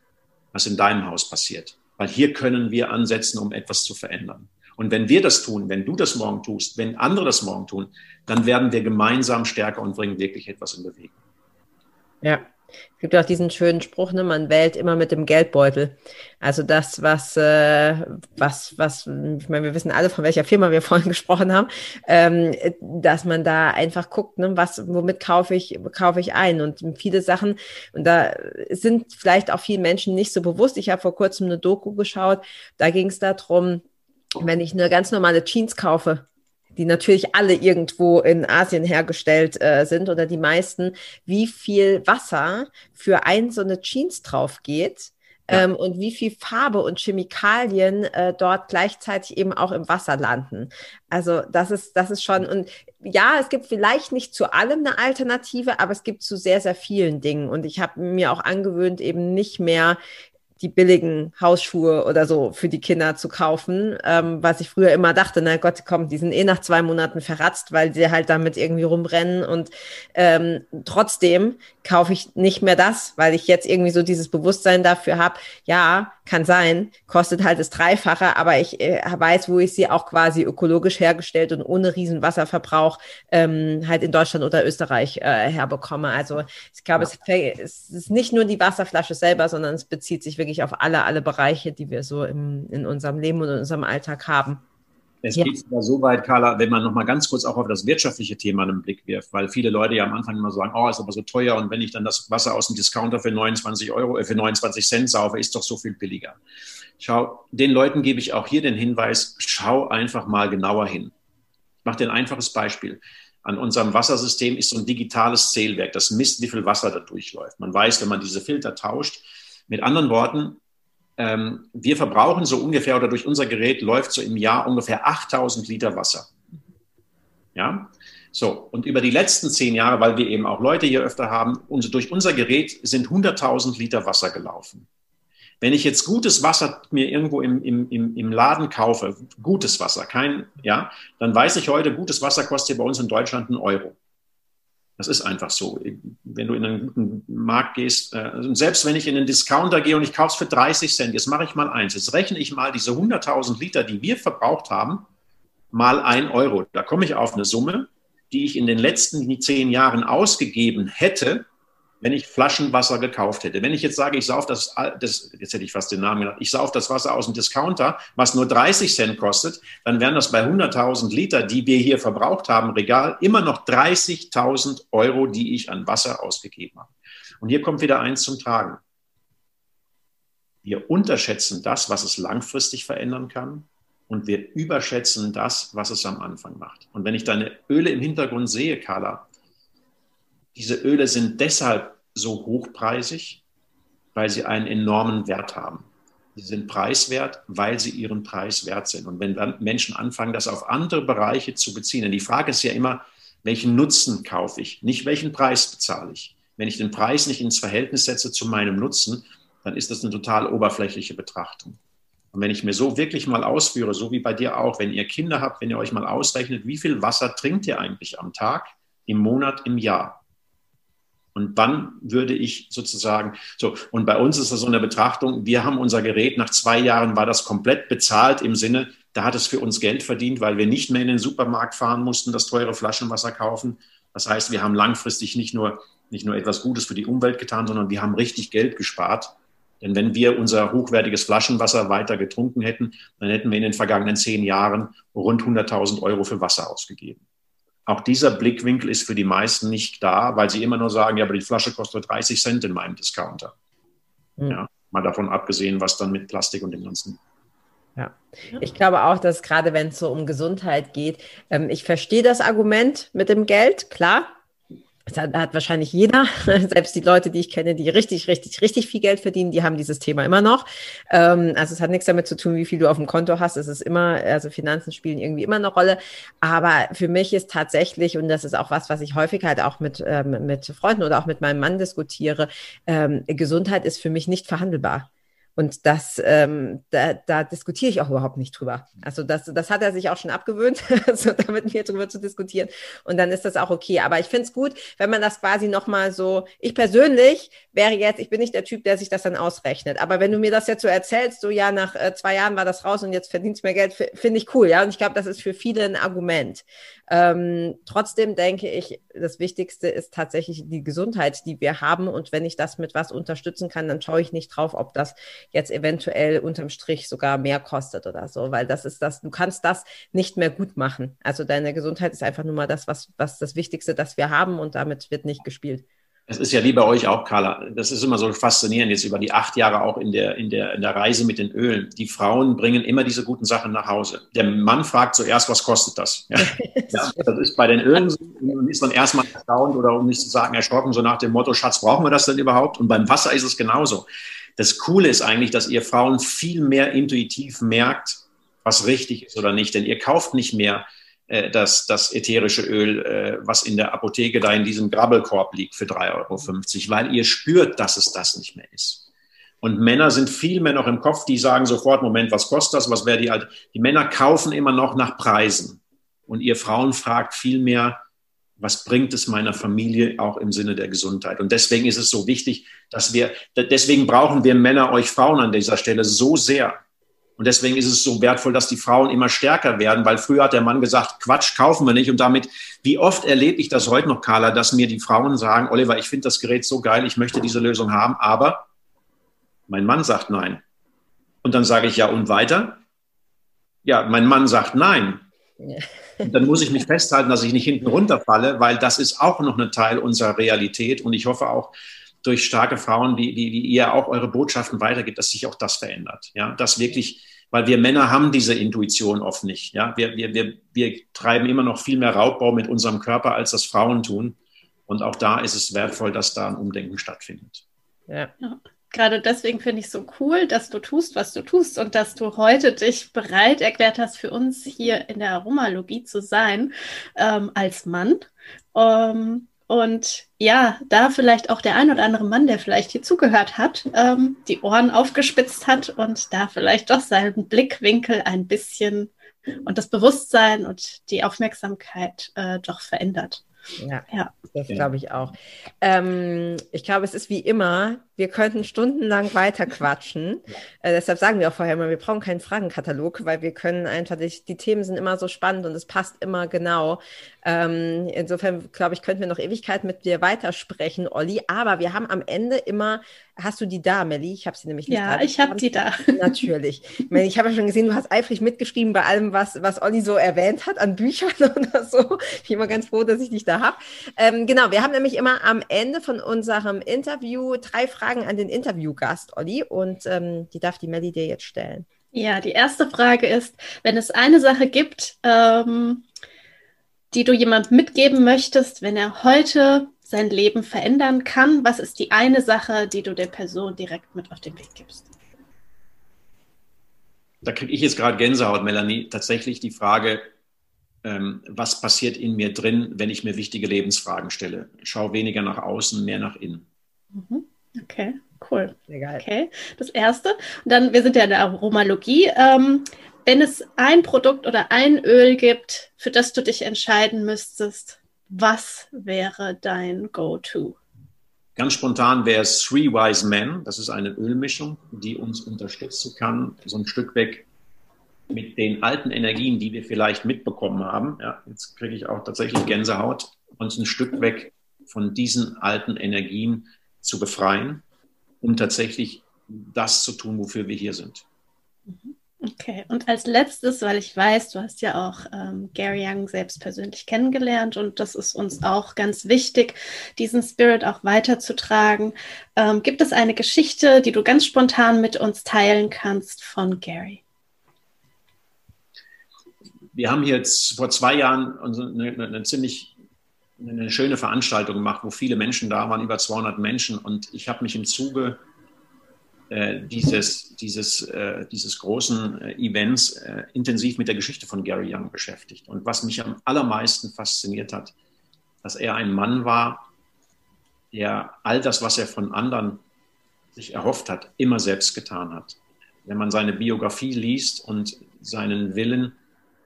was in deinem Haus passiert. Weil hier können wir ansetzen, um etwas zu verändern. Und wenn wir das tun, wenn du das morgen tust, wenn andere das morgen tun, dann werden wir gemeinsam stärker und bringen wirklich etwas in Bewegung. Ja, es gibt auch diesen schönen Spruch, ne, man wählt immer mit dem Geldbeutel. Also das, was, äh, was, was, ich meine, wir wissen alle, von welcher Firma wir [laughs] vorhin gesprochen haben, ähm, dass man da einfach guckt, ne, was, womit kaufe ich, kaufe ich ein. Und viele Sachen, und da sind vielleicht auch viele Menschen nicht so bewusst. Ich habe vor kurzem eine Doku geschaut, da ging es darum, wenn ich eine ganz normale Jeans kaufe, die natürlich alle irgendwo in Asien hergestellt äh, sind oder die meisten, wie viel Wasser für ein so eine Jeans drauf geht, ja. ähm, und wie viel Farbe und Chemikalien äh, dort gleichzeitig eben auch im Wasser landen. Also das ist, das ist schon, und ja, es gibt vielleicht nicht zu allem eine Alternative, aber es gibt zu sehr, sehr vielen Dingen. Und ich habe mir auch angewöhnt, eben nicht mehr die billigen Hausschuhe oder so für die Kinder zu kaufen, ähm, was ich früher immer dachte, na Gott, komm, die sind eh nach zwei Monaten verratzt, weil sie halt damit irgendwie rumrennen. Und ähm, trotzdem kaufe ich nicht mehr das, weil ich jetzt irgendwie so dieses Bewusstsein dafür habe, ja, kann sein, kostet halt das Dreifache, aber ich äh, weiß, wo ich sie auch quasi ökologisch hergestellt und ohne riesen Wasserverbrauch ähm, halt in Deutschland oder Österreich äh, herbekomme. Also ich glaube, ja. es, ist nicht nur die Wasserflasche selber, sondern es bezieht sich wirklich auf alle, alle Bereiche, die wir so im, in unserem Leben und in unserem Alltag haben. Es ja. geht sogar so weit, Carla, wenn man noch mal ganz kurz auch auf das wirtschaftliche Thema einen Blick wirft, weil viele Leute ja am Anfang immer sagen, oh, ist aber so teuer und wenn ich dann das Wasser aus dem Discounter für 29 Euro, äh, für 29 Cent saufe, ist doch so viel billiger. Schau, den Leuten gebe ich auch hier den Hinweis, schau einfach mal genauer hin. Ich mache dir ein einfaches Beispiel. An unserem Wassersystem ist so ein digitales Zählwerk, das misst, wie viel Wasser da durchläuft. Man weiß, wenn man diese Filter tauscht, mit anderen Worten, ähm, wir verbrauchen so ungefähr oder durch unser Gerät läuft so im Jahr ungefähr 8000 Liter Wasser. Ja, so, und über die letzten zehn Jahre, weil wir eben auch Leute hier öfter haben, und durch unser Gerät sind 100.000 Liter Wasser gelaufen. Wenn ich jetzt gutes Wasser mir irgendwo im, im, im Laden kaufe, gutes Wasser, kein, ja, dann weiß ich heute, gutes Wasser kostet bei uns in Deutschland einen Euro. Das ist einfach so. Wenn du in einen guten Markt gehst, äh, und selbst wenn ich in einen Discounter gehe und ich kaufe es für 30 Cent, jetzt mache ich mal eins, jetzt rechne ich mal diese 100.000 Liter, die wir verbraucht haben, mal ein Euro. Da komme ich auf eine Summe, die ich in den letzten zehn Jahren ausgegeben hätte, wenn ich Flaschenwasser gekauft hätte. Wenn ich jetzt sage, ich sauf das, das, jetzt hätte ich fast den Namen genannt, ich sauf das Wasser aus dem Discounter, was nur 30 Cent kostet, dann wären das bei 100.000 Liter, die wir hier verbraucht haben, Regal, immer noch 30.000 Euro, die ich an Wasser ausgegeben habe. Und hier kommt wieder eins zum Tragen. Wir unterschätzen das, was es langfristig verändern kann. Und wir überschätzen das, was es am Anfang macht. Und wenn ich deine Öle im Hintergrund sehe, Carla, diese Öle sind deshalb so hochpreisig, weil sie einen enormen Wert haben. Sie sind preiswert, weil sie ihren Preis wert sind. Und wenn dann Menschen anfangen, das auf andere Bereiche zu beziehen, denn die Frage ist ja immer, welchen Nutzen kaufe ich, nicht welchen Preis bezahle ich. Wenn ich den Preis nicht ins Verhältnis setze zu meinem Nutzen, dann ist das eine total oberflächliche Betrachtung. Und wenn ich mir so wirklich mal ausführe, so wie bei dir auch, wenn ihr Kinder habt, wenn ihr euch mal ausrechnet, wie viel Wasser trinkt ihr eigentlich am Tag, im Monat, im Jahr? Und wann würde ich sozusagen, so, und bei uns ist das so eine Betrachtung, wir haben unser Gerät, nach zwei Jahren war das komplett bezahlt im Sinne, da hat es für uns Geld verdient, weil wir nicht mehr in den Supermarkt fahren mussten, das teure Flaschenwasser kaufen. Das heißt, wir haben langfristig nicht nur, nicht nur etwas Gutes für die Umwelt getan, sondern wir haben richtig Geld gespart. Denn wenn wir unser hochwertiges Flaschenwasser weiter getrunken hätten, dann hätten wir in den vergangenen zehn Jahren rund 100.000 Euro für Wasser ausgegeben. Auch dieser Blickwinkel ist für die meisten nicht da, weil sie immer nur sagen, ja, aber die Flasche kostet 30 Cent in meinem Discounter. Mhm. Ja, mal davon abgesehen, was dann mit Plastik und dem ganzen ja, ich glaube auch, dass gerade wenn es so um Gesundheit geht, ähm, ich verstehe das Argument mit dem Geld, klar, das hat, hat, wahrscheinlich jeder, [laughs] selbst die Leute, die ich kenne, die richtig, richtig, richtig viel Geld verdienen, die haben dieses Thema immer noch. Ähm, also es hat nichts damit zu tun, wie viel du auf dem Konto hast. Es ist immer, also Finanzen spielen irgendwie immer eine Rolle. Aber für mich ist tatsächlich, und das ist auch was, was ich häufig halt auch mit, ähm, mit Freunden oder auch mit meinem Mann diskutiere, ähm, Gesundheit ist für mich nicht verhandelbar. Und das, ähm, da, da diskutiere ich auch überhaupt nicht drüber. Also das, das hat er sich auch schon abgewöhnt, [laughs] so damit mir drüber zu diskutieren. Und dann ist das auch okay. Aber ich finde es gut, wenn man das quasi nochmal so, ich persönlich wäre jetzt, ich bin nicht der Typ, der sich das dann ausrechnet. Aber wenn du mir das jetzt so erzählst, so ja, nach äh, zwei Jahren war das raus und jetzt verdienst du mehr Geld, finde ich cool, ja. Und ich glaube, das ist für viele ein Argument. Ähm, trotzdem denke ich, das Wichtigste ist tatsächlich die Gesundheit, die wir haben. Und wenn ich das mit was unterstützen kann, dann schaue ich nicht drauf, ob das jetzt eventuell unterm Strich sogar mehr kostet oder so, weil das ist das, du kannst das nicht mehr gut machen. Also deine Gesundheit ist einfach nur mal das, was, was das Wichtigste, das wir haben und damit wird nicht gespielt. Es ist ja wie bei euch auch, Carla. Das ist immer so faszinierend jetzt über die acht Jahre auch in der, in der, in der Reise mit den Ölen. Die Frauen bringen immer diese guten Sachen nach Hause. Der Mann fragt zuerst, was kostet das? Ja, [laughs] ja das ist bei den Ölen so. Ist dann erstmal erstaunt oder um nicht zu sagen erschrocken, so nach dem Motto, Schatz, brauchen wir das denn überhaupt? Und beim Wasser ist es genauso das Coole ist eigentlich, dass ihr Frauen viel mehr intuitiv merkt, was richtig ist oder nicht. Denn ihr kauft nicht mehr äh, das, das ätherische Öl, äh, was in der Apotheke da in diesem Grabbelkorb liegt für 3,50 Euro, weil ihr spürt, dass es das nicht mehr ist. Und Männer sind viel mehr noch im Kopf, die sagen sofort, Moment, was kostet das? Was wäre die alte? Die Männer kaufen immer noch nach Preisen. Und ihr Frauen fragt viel mehr, was bringt es meiner Familie auch im Sinne der Gesundheit? Und deswegen ist es so wichtig, dass wir, deswegen brauchen wir Männer euch Frauen an dieser Stelle so sehr. Und deswegen ist es so wertvoll, dass die Frauen immer stärker werden, weil früher hat der Mann gesagt, Quatsch, kaufen wir nicht. Und damit, wie oft erlebe ich das heute noch, Carla, dass mir die Frauen sagen, Oliver, ich finde das Gerät so geil, ich möchte diese Lösung haben, aber mein Mann sagt nein. Und dann sage ich ja, und weiter? Ja, mein Mann sagt nein. Und dann muss ich mich festhalten, dass ich nicht hinten runterfalle, weil das ist auch noch ein Teil unserer Realität. Und ich hoffe auch durch starke Frauen, die, die, die ihr auch eure Botschaften weitergibt, dass sich auch das verändert. Ja, dass wirklich, weil wir Männer haben diese Intuition oft nicht. Ja, wir, wir, wir, wir treiben immer noch viel mehr Raubbau mit unserem Körper, als das Frauen tun. Und auch da ist es wertvoll, dass da ein Umdenken stattfindet. Ja. ja gerade deswegen finde ich so cool, dass du tust, was du tust und dass du heute dich bereit erklärt hast, für uns hier in der Aromalogie zu sein ähm, als Mann. Ähm, und ja, da vielleicht auch der ein oder andere Mann, der vielleicht hier zugehört hat, ähm, die Ohren aufgespitzt hat und da vielleicht doch seinen Blickwinkel ein bisschen und das Bewusstsein und die Aufmerksamkeit äh, doch verändert. Ja, ja. das glaube ich auch. Ähm, ich glaube, es ist wie immer, wir könnten stundenlang weiter [laughs] quatschen. Äh, deshalb sagen wir auch vorher immer, wir brauchen keinen Fragenkatalog, weil wir können einfach, die, die Themen sind immer so spannend und es passt immer genau. Ähm, insofern, glaube ich, könnten wir noch Ewigkeit mit dir weitersprechen, Olli. Aber wir haben am Ende immer, hast du die da, Melli? Ich habe sie nämlich nicht. Ja, da. ich habe die da. [laughs] [laughs] Natürlich. Melli, ich habe ja schon gesehen, du hast eifrig mitgeschrieben bei allem, was, was Olli so erwähnt hat an Büchern oder so. Ich bin immer ganz froh, dass ich dich da habe. Ähm, genau, wir haben nämlich immer am Ende von unserem Interview drei Fragen an den Interviewgast, Olli. Und ähm, die darf die Melli dir jetzt stellen. Ja, die erste Frage ist, wenn es eine Sache gibt, ähm, die du jemandem mitgeben möchtest, wenn er heute sein Leben verändern kann? Was ist die eine Sache, die du der Person direkt mit auf den Weg gibst? Da kriege ich jetzt gerade Gänsehaut, Melanie. Tatsächlich die Frage, ähm, was passiert in mir drin, wenn ich mir wichtige Lebensfragen stelle? Schau weniger nach außen, mehr nach innen. Mhm. Okay, cool. Egal. Okay, das erste. Und dann, wir sind ja in der Aromalogie. Ähm, wenn es ein Produkt oder ein Öl gibt, für das du dich entscheiden müsstest, was wäre dein Go-To? Ganz spontan wäre es Three Wise Men. Das ist eine Ölmischung, die uns unterstützen kann, so ein Stück weg mit den alten Energien, die wir vielleicht mitbekommen haben. Ja, jetzt kriege ich auch tatsächlich Gänsehaut, uns ein Stück weg von diesen alten Energien zu befreien, um tatsächlich das zu tun, wofür wir hier sind. Okay, und als letztes, weil ich weiß, du hast ja auch ähm, Gary Young selbst persönlich kennengelernt und das ist uns auch ganz wichtig, diesen Spirit auch weiterzutragen. Ähm, gibt es eine Geschichte, die du ganz spontan mit uns teilen kannst von Gary? Wir haben jetzt vor zwei Jahren eine, eine ziemlich eine schöne Veranstaltung gemacht, wo viele Menschen da waren, über 200 Menschen und ich habe mich im Zuge äh, dieses, dieses, äh, dieses großen äh, Events äh, intensiv mit der Geschichte von Gary Young beschäftigt. Und was mich am allermeisten fasziniert hat, dass er ein Mann war, der all das, was er von anderen sich erhofft hat, immer selbst getan hat. Wenn man seine Biografie liest und seinen Willen,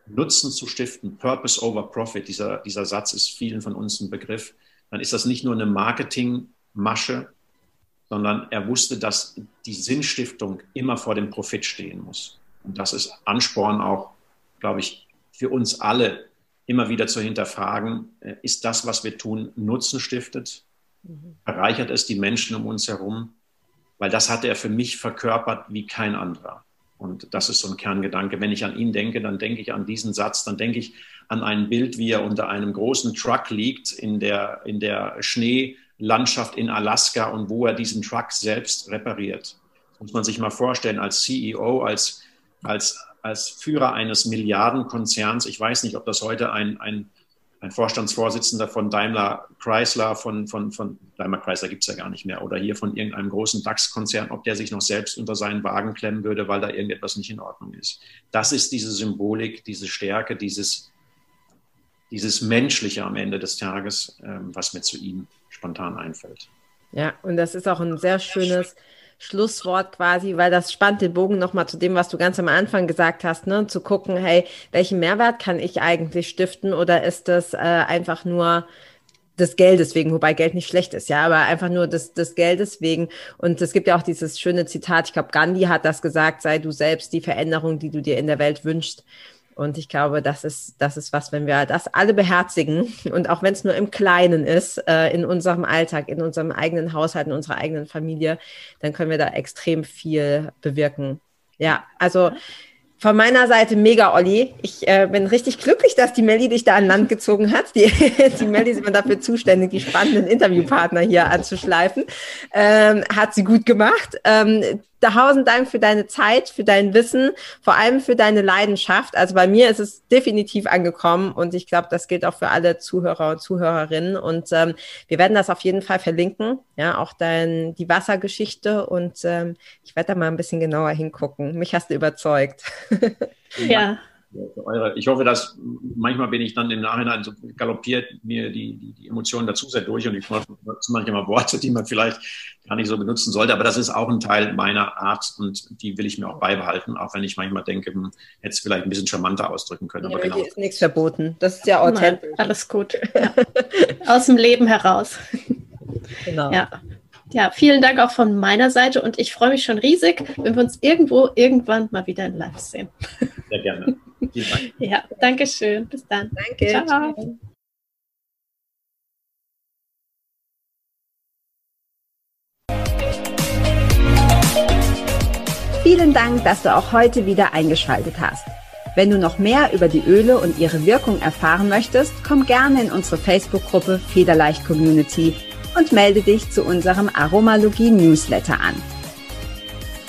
Nutzen zu stiften, Purpose over Profit, dieser, dieser Satz ist vielen von uns ein Begriff, dann ist das nicht nur eine Marketingmasche, sondern er wusste, dass die Sinnstiftung immer vor dem Profit stehen muss. Und das ist Ansporn auch, glaube ich, für uns alle, immer wieder zu hinterfragen, äh, ist das, was wir tun, Nutzen stiftet? Mhm. Erreichert es die Menschen um uns herum? Weil das hat er für mich verkörpert wie kein anderer. Und das ist so ein Kerngedanke. Wenn ich an ihn denke, dann denke ich an diesen Satz, dann denke ich an ein Bild, wie er unter einem großen Truck liegt in der, in der Schnee, Landschaft in Alaska und wo er diesen Truck selbst repariert. Das muss man sich mal vorstellen, als CEO, als, als, als Führer eines Milliardenkonzerns. Ich weiß nicht, ob das heute ein, ein, ein Vorstandsvorsitzender von Daimler Chrysler, von, von, von Daimler Chrysler gibt es ja gar nicht mehr, oder hier von irgendeinem großen DAX-Konzern, ob der sich noch selbst unter seinen Wagen klemmen würde, weil da irgendetwas nicht in Ordnung ist. Das ist diese Symbolik, diese Stärke, dieses, dieses Menschliche am Ende des Tages, ähm, was mir zu ihm spontan einfällt. Ja, und das ist auch ein sehr schönes Schlusswort quasi, weil das spannt den Bogen nochmal zu dem, was du ganz am Anfang gesagt hast, ne? zu gucken, hey, welchen Mehrwert kann ich eigentlich stiften oder ist das äh, einfach nur des Geldes wegen, wobei Geld nicht schlecht ist, ja, aber einfach nur des, des Geldes wegen. Und es gibt ja auch dieses schöne Zitat, ich glaube, Gandhi hat das gesagt, sei du selbst die Veränderung, die du dir in der Welt wünschst. Und ich glaube, das ist, das ist was, wenn wir das alle beherzigen [laughs] und auch wenn es nur im Kleinen ist, äh, in unserem Alltag, in unserem eigenen Haushalt, in unserer eigenen Familie, dann können wir da extrem viel bewirken. Ja, also von meiner Seite mega, Olli. Ich äh, bin richtig glücklich, dass die Melli dich da an Land gezogen hat. Die, [laughs] die Melli ist immer dafür zuständig, die spannenden Interviewpartner hier anzuschleifen. Ähm, hat sie gut gemacht. Ähm, tausend Dank für deine Zeit, für dein Wissen, vor allem für deine Leidenschaft. Also bei mir ist es definitiv angekommen und ich glaube, das gilt auch für alle Zuhörer und Zuhörerinnen. Und ähm, wir werden das auf jeden Fall verlinken, ja, auch dein, die Wassergeschichte und ähm, ich werde da mal ein bisschen genauer hingucken. Mich hast du überzeugt. [laughs] Ja eure, ich hoffe, dass manchmal bin ich dann im Nachhinein so galoppiert mir die, die, die Emotionen dazu sehr durch und ich mache manchmal Worte, die man vielleicht gar nicht so benutzen sollte. Aber das ist auch ein Teil meiner Art und die will ich mir auch beibehalten, auch wenn ich manchmal denke, hm, hätte es vielleicht ein bisschen charmanter ausdrücken können. Ja, aber genau. ist nichts verboten. Das ist ja authentisch. Nein, alles gut. [laughs] Ja. Aus dem Leben heraus. Genau. Ja. Ja, vielen Dank auch von meiner Seite und ich freue mich schon riesig, wenn wir uns irgendwo irgendwann mal wieder in Live sehen. Sehr gerne. [laughs] Vielen Dank. Ja, danke schön. Bis dann. Danke. Ciao. Vielen Dank, dass du auch heute wieder eingeschaltet hast. Wenn du noch mehr über die Öle und ihre Wirkung erfahren möchtest, komm gerne in unsere Facebook-Gruppe Federleicht Community und melde dich zu unserem Aromalogie-Newsletter an.